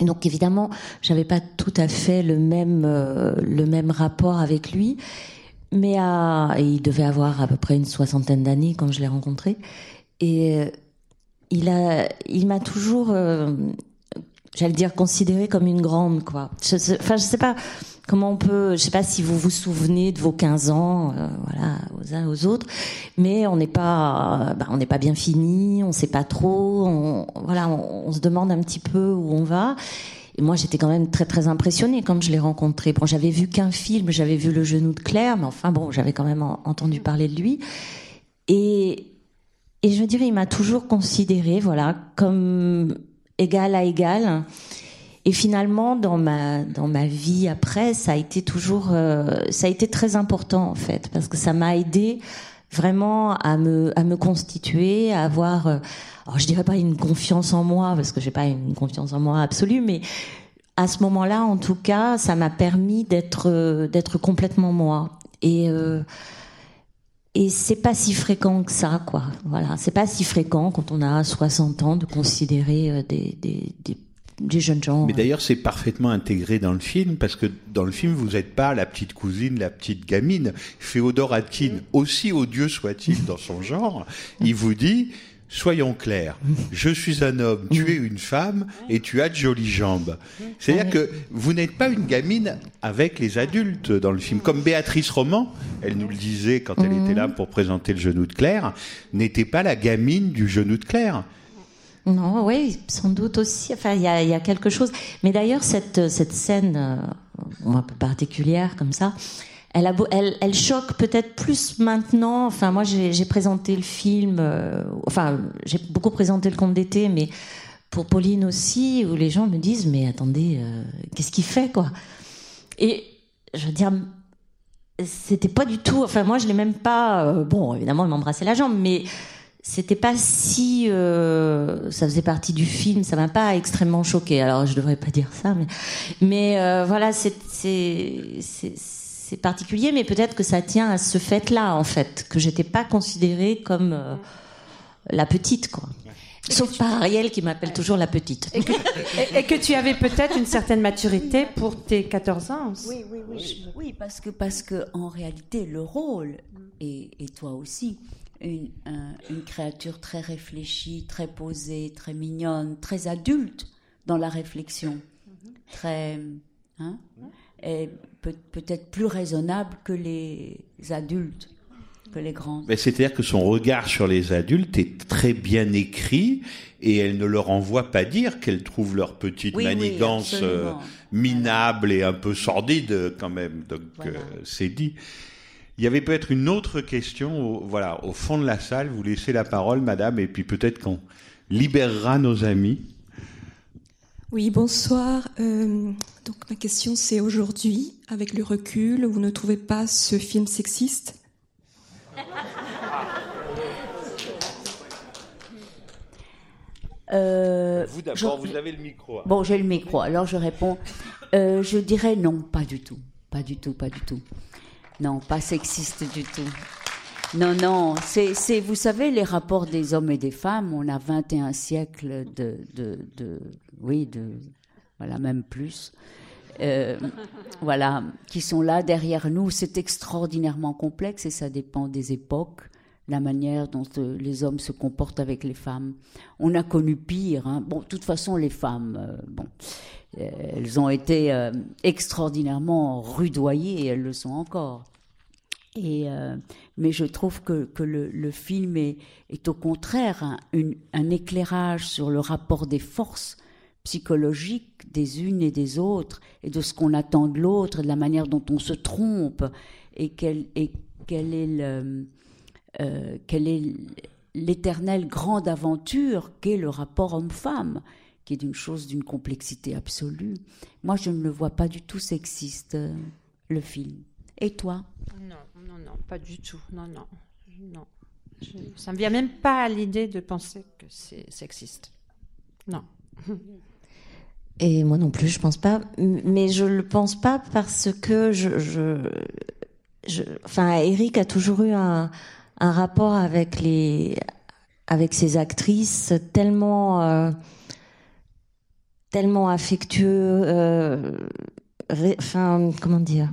Et donc évidemment, j'avais pas tout à fait le même euh, le même rapport avec lui, mais à, il devait avoir à peu près une soixantaine d'années quand je l'ai rencontré. Et euh, il a, il m'a toujours, euh, j'allais dire, considéré comme une grande, quoi. Je sais, enfin, je sais pas comment on peut, je sais pas si vous vous souvenez de vos 15 ans, euh, voilà, aux uns aux autres, mais on n'est pas, euh, bah, on n'est pas bien fini, on sait pas trop, on, voilà, on, se demande un petit peu où on va. Et moi, j'étais quand même très très impressionnée quand je l'ai rencontré. Bon, j'avais vu qu'un film, j'avais vu Le Genou de Claire, mais enfin bon, j'avais quand même en- entendu parler de lui. Et et je dirais, il m'a toujours considéré, voilà, comme égal à égal. Et finalement, dans ma dans ma vie après, ça a été toujours, euh, ça a été très important en fait, parce que ça m'a aidé vraiment à me à me constituer, à avoir, euh, alors je dirais pas une confiance en moi, parce que j'ai pas une confiance en moi absolue, mais à ce moment-là, en tout cas, ça m'a permis d'être euh, d'être complètement moi. Et euh, et c'est pas si fréquent que ça, quoi. Voilà, c'est pas si fréquent quand on a 60 ans de considérer euh, des, des, des, des jeunes gens. Mais d'ailleurs, c'est parfaitement intégré dans le film parce que dans le film, vous n'êtes pas la petite cousine, la petite gamine. Féodor Atkin, aussi odieux soit-il dans son genre, il vous dit. Soyons clairs, je suis un homme, tu es une femme et tu as de jolies jambes. C'est-à-dire que vous n'êtes pas une gamine avec les adultes dans le film. Comme Béatrice Roman, elle nous le disait quand elle était là pour présenter le genou de Claire, n'était pas la gamine du genou de Claire. Non, oui, sans doute aussi. Enfin, il y a, quelque chose. Mais d'ailleurs, cette, cette scène un peu particulière comme ça, elle, choque peut-être plus maintenant. Enfin, moi, j'ai présenté le film. euh, enfin, j'ai beaucoup présenté le conte d'été, mais pour Pauline aussi, où les gens me disent mais attendez, euh, qu'est-ce qu'il fait quoi? Et je veux dire, c'était pas du tout. Enfin, moi, je l'ai même pas. euh, bon, évidemment, il m'embrassait la jambe, mais c'était pas si. ça faisait partie du film. Ça m'a pas extrêmement choqué. Alors, je devrais pas dire ça, mais voilà, c'est c'est particulier, mais peut-être que ça tient à ce fait-là, en fait, que j'étais pas considérée comme euh, la petite, quoi. Sauf par Ariel qui m'appelle toujours la petite. Et que, et- et que tu avais peut-être une certaine maturité pour tes 14 ans. Oui, oui, oui. Oui, parce que, parce que en réalité, le rôle, et, et toi aussi, une, un- une créature très réfléchie, très posée, très mignonne, très adulte dans la réflexion, très. Hein, peut- peut-être plus raisonnable que les adultes, que les grands. Ben, C'est-à-dire que son regard sur les adultes est très bien écrit et elle ne leur envoie pas dire qu'elle trouve leur petite Oui, oui, manigance euh, minable et un peu sordide euh, quand même. Donc euh, c'est dit. Il y avait peut-être une autre question, au, voilà, au fond de la salle. Vous laissez la parole, madame, et puis peut-être qu'on libérera nos amis. Oui, bonsoir. Euh, donc ma question c'est aujourd'hui, avec le recul, vous ne trouvez pas ce film sexiste? Euh, Vous d'abord, je- vous avez le micro. hein. Bon, j'ai le micro, alors je réponds. Euh, je dirais non, pas du tout. Pas du tout, pas du tout. Non, pas sexiste du tout. Non, non, c'est, c'est, vous savez, les rapports des hommes et des femmes, on a 21 siècles de, de, de oui, voilà, même plus, euh, voilà, qui sont là derrière nous. C'est extraordinairement complexe et ça dépend des époques, la manière dont euh, les hommes se comportent avec les femmes. On a connu pire. hein. Bon, de toute façon, les femmes, euh, bon, elles ont été extraordinairement rudoyées et elles le sont encore. Et, mais je trouve que, que le, film est, est au contraire un éclairage sur le rapport des forces psychologiques des unes et des autres, et de ce qu'on attend de l'autre, et de la manière dont on se trompe, et et est le, euh, quelle est l'éternelle grande aventure qu'est le rapport homme-femme, qui est d'une chose d'une complexité absolue. Moi, je ne le vois pas du tout sexiste, euh, le film. Et toi? Non, non, non, pas du tout. Non, non, non. Ça me vient même pas à l'idée de penser que c'est sexiste. Non. Et moi non plus, je pense pas. Mais je le pense pas parce que je, je, je- enfin, Eric a toujours eu un, un rapport avec les, avec ses actrices tellement, euh, tellement affectueux, euh, ré- enfin, comment dire,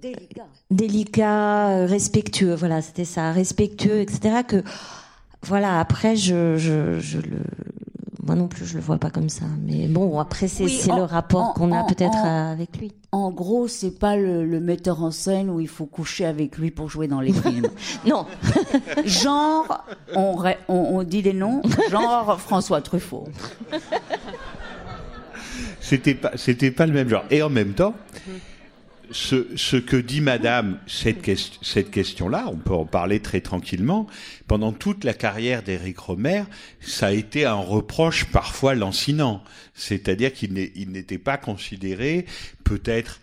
Délicat. délicat, euh, respectueux. Voilà, c'était ça, respectueux, etc. Que, voilà, après, je, je, je le, moi non plus, je le vois pas comme ça. Mais bon, après, c'est Oui, le rapport qu'on a peut-être avec lui. En gros, c'est pas le, le metteur en scène où il faut coucher avec lui pour jouer dans les films. non. genre, on, on, on dit des noms, genre François Truffaut. C'était pas, c'était pas le même genre. Et en même temps, ce, ce que dit Madame, cette, cette question-là, on peut en parler très tranquillement. Pendant toute la carrière d'Éric Romer, ça a été un reproche parfois lancinant. C'est-à-dire qu'il n'était pas considéré, peut-être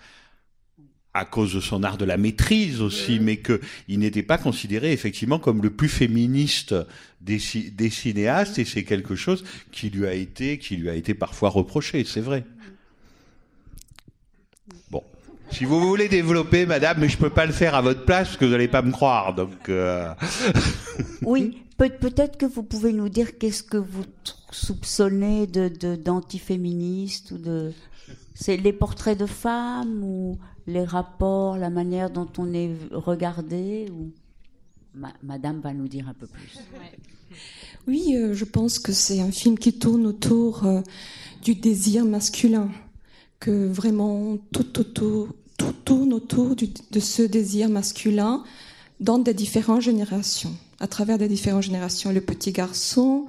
à cause de son art de la maîtrise aussi, mais que il n'était pas considéré effectivement comme le plus féministe des, des cinéastes, et c'est quelque chose qui lui a été, qui lui a été parfois reproché, c'est vrai. Bon, si vous voulez développer, Madame, mais je peux pas le faire à votre place parce que vous n'allez pas me croire, donc. euh, Oui, peut- peut-être que vous pouvez nous dire qu'est-ce que vous soupçonnez de de- d'antiféministe ou de. C'est les portraits de femmes ou les rapports, la manière dont on est regardé ou. Ma- Madame va nous dire un peu plus. Oui, euh, je pense que c'est un film qui tourne autour euh, du désir masculin, que vraiment tout, autour, tout tourne autour du- de ce désir masculin dans des différentes générations, à travers des différentes générations, le petit garçon,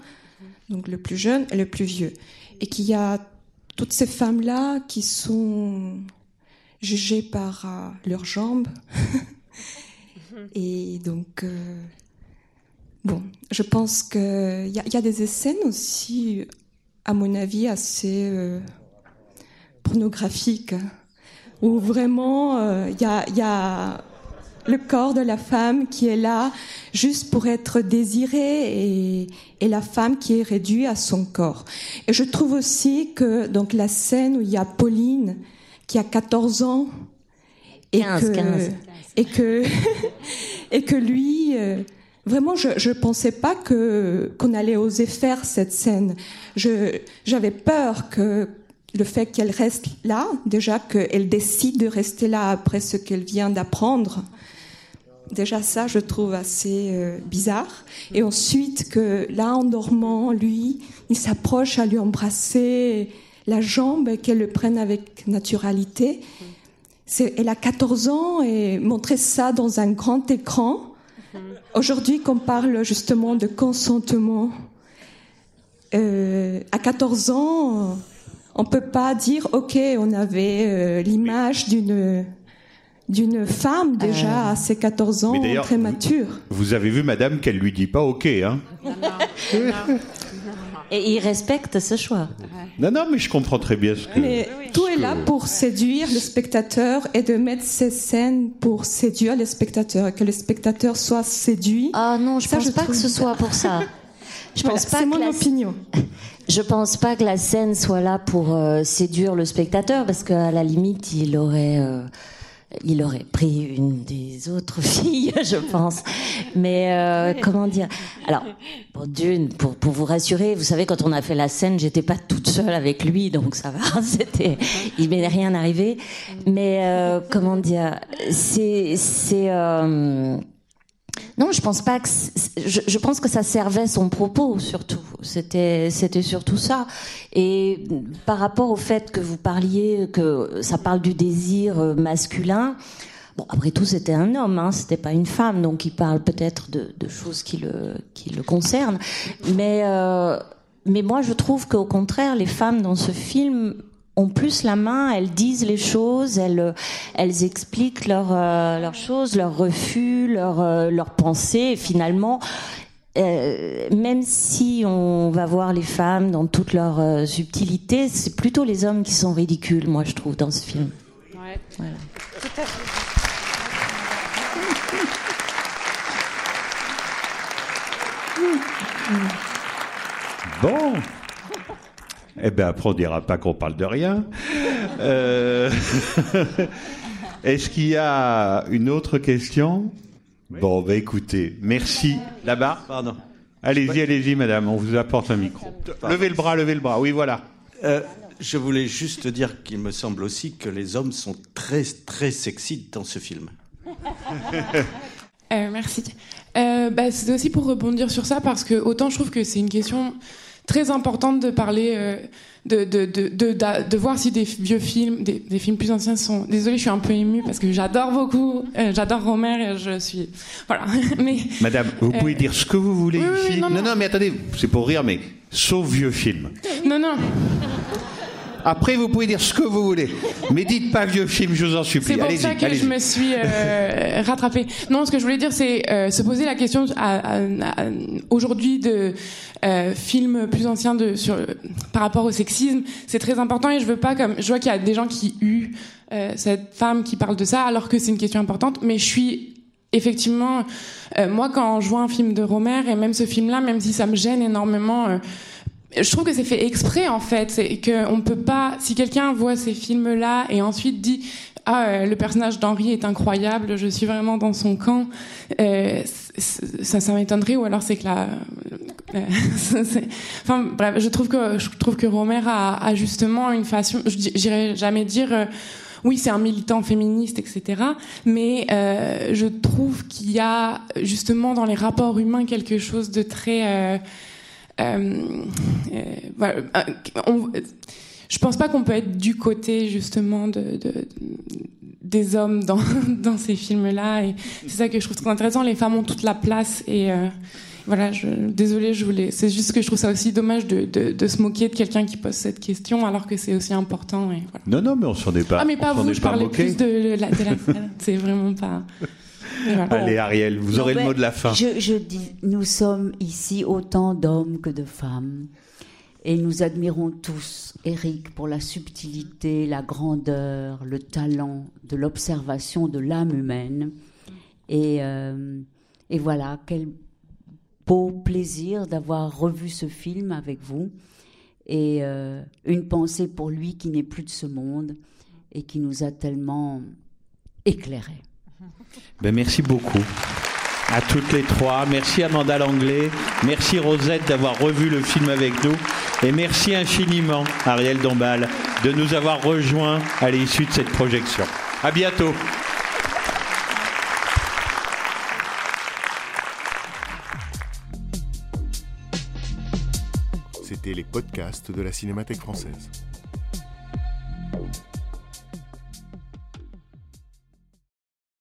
donc le plus jeune et le plus vieux, et qu'il y a toutes ces femmes-là qui sont jugées par euh, leurs jambes. Et donc, euh, bon, je pense qu'il y, a- il y a des scènes aussi, à mon avis, assez euh, pornographiques, où vraiment euh, il y, a, il y a le corps de la femme qui est là juste pour être désiré et, et la femme qui est réduite à son corps. Et je trouve aussi que donc la scène où il y a Pauline qui a 14 ans et 15, que 15. et que et que lui euh, vraiment, je ne pensais pas que qu'on allait oser faire cette scène. Je j'avais peur que le fait qu'elle reste là, déjà qu'elle décide de rester là après ce qu'elle vient d'apprendre. Déjà ça, je trouve assez euh, bizarre. Et ensuite que là, en dormant, lui, il s'approche à lui embrasser la jambe et qu'elle le prenne avec naturalité. Elle a 14 ans et montrer ça dans un grand écran. Aujourd'hui, qu'on parle justement de consentement, euh, à 14 ans, on peut pas dire, ok, on avait euh, l'image d'une d'une femme déjà à ses 14 ans, très mature. Vous avez vu, madame, qu'elle lui dit pas OK, hein Et il respecte ce choix. Non, non, mais je comprends très bien ce que. Mais tout est là pour séduire le spectateur et de mettre ces scènes pour séduire les spectateurs, que le spectateur soit séduit. Ah non, je Ça, pense pas trouve que ce soit pour ça. Je Voilà, pense pas c'est que mon la- opinion. Je pense pas que la scène soit là pour euh, séduire le spectateur, parce qu'à la limite, il aurait, euh, il aurait pris une des autres filles, je pense. Mais euh, comment dire? Alors, pour d'une, pour, pour vous rassurer, vous savez, quand on a fait la scène, j'étais pas toute seule avec lui, donc ça va. C'était, il m'est rien arrivé. Mais euh, comment dire? C'est, c'est. euh, non, je pense pas que. Je, je pense que ça servait son propos surtout. C'était, c'était surtout ça. Et par rapport au fait que vous parliez que ça parle du désir euh, masculin. Bon, après tout, c'était un homme, hein, c'était pas une femme, donc il parle peut-être de, de choses qui le, qui le concernent. Mais, euh, mais moi, je trouve qu'au contraire, les femmes dans ce film ont plus la main, elles disent les choses, elles, elles expliquent leurs euh, leurs choses, leurs refus, leurs euh, leurs pensées. Et finalement, euh, même si on va voir les femmes dans toute leur euh, subtilité, c'est plutôt les hommes qui sont ridicules, moi je trouve, dans ce film. Ouais. Voilà. Tout à fait. Bon. Eh bien, après, on dira pas qu'on parle de rien. Euh, Est-ce qu'il y a une autre question? Bon, bah écoutez, merci. Là-bas? Pardon. Allez-y, allez-y, madame, on vous apporte un micro. Levez le bras, levez le bras. Oui, voilà. Euh, je voulais juste dire qu'il me semble aussi que les hommes sont très, très sexy dans ce film. Euh, merci. Euh, bah, c'est aussi pour rebondir sur ça parce que autant je trouve que c'est une question très importante de parler, euh, de, de, de, de, voir si des vieux films, des, des films plus anciens sont. Désolée, je suis un peu émue parce que j'adore beaucoup, euh, j'adore Romer et je suis. Voilà. Mais. Madame, vous Euh, pouvez dire ce que vous voulez oui, oui, ici. non, non, non. non, mais attendez, c'est pour rire, mais sauf vieux film. Non, non. Après, vous pouvez dire ce que vous voulez. Mais dites pas vieux film, je vous en supplie. C'est pour ça que je me suis euh, rattrapée. Non, ce que je voulais dire, c'est euh, se poser la question à- à- à- aujourd'hui de euh, films plus anciens de, sur, par rapport au sexisme. C'est très important et je veux pas comme je vois qu'il y a des gens qui huent euh, cette femme qui parle de ça alors que c'est une question importante. Mais je suis effectivement, euh, moi quand je vois un film de Romer et même ce film-là, même si ça me gêne énormément. Je trouve que c'est fait exprès en fait, c'est que on peut pas. Si quelqu'un voit ces films-là et ensuite dit ah euh, le personnage d'Henri est incroyable, je suis vraiment dans son camp, euh, ça ça m'étonnerait ou alors c'est que la. euh, enfin bref, je trouve que je trouve que Romer a, a justement une façon. Je J'irais jamais dire. euh, oui, c'est un militant féministe, etc. Mais euh, je trouve qu'il y a justement dans les rapports humains quelque chose de très euh, voilà, euh, on- je pense pas qu'on peut être du côté justement de, de- des hommes dans, dans ces films-là. Et c'est ça que je trouve très intéressant. Les femmes ont toute la place. Et euh, voilà, je, désolée, je voulais. C'est juste que je trouve ça aussi dommage de, de, de se moquer de quelqu'un qui pose cette question alors que c'est aussi important. Et voilà. Non, non, mais on s'en est pas. ah, mais pas vous, je parlais moqué. plus de la, de la salle. C'est vraiment pas. Voilà. Allez, Ariel, vous Non, aurez le mot de la fin. Je, je dis, nous sommes ici autant d'hommes que de femmes. Et nous admirons tous Eric pour la subtilité, la grandeur, le talent de l'observation de l'âme humaine. Et, euh, et voilà, quel beau plaisir d'avoir revu ce film avec vous. Et euh, une pensée pour lui qui n'est plus de ce monde et qui nous a tellement éclairés. Ben, merci beaucoup. à toutes les trois. Merci Amanda Langlais. Merci Rosette d'avoir revu le film avec nous. Et merci infiniment Ariel Dombal de nous avoir rejoints à l'issue de cette projection. À bientôt. C'était les podcasts de la Cinémathèque française.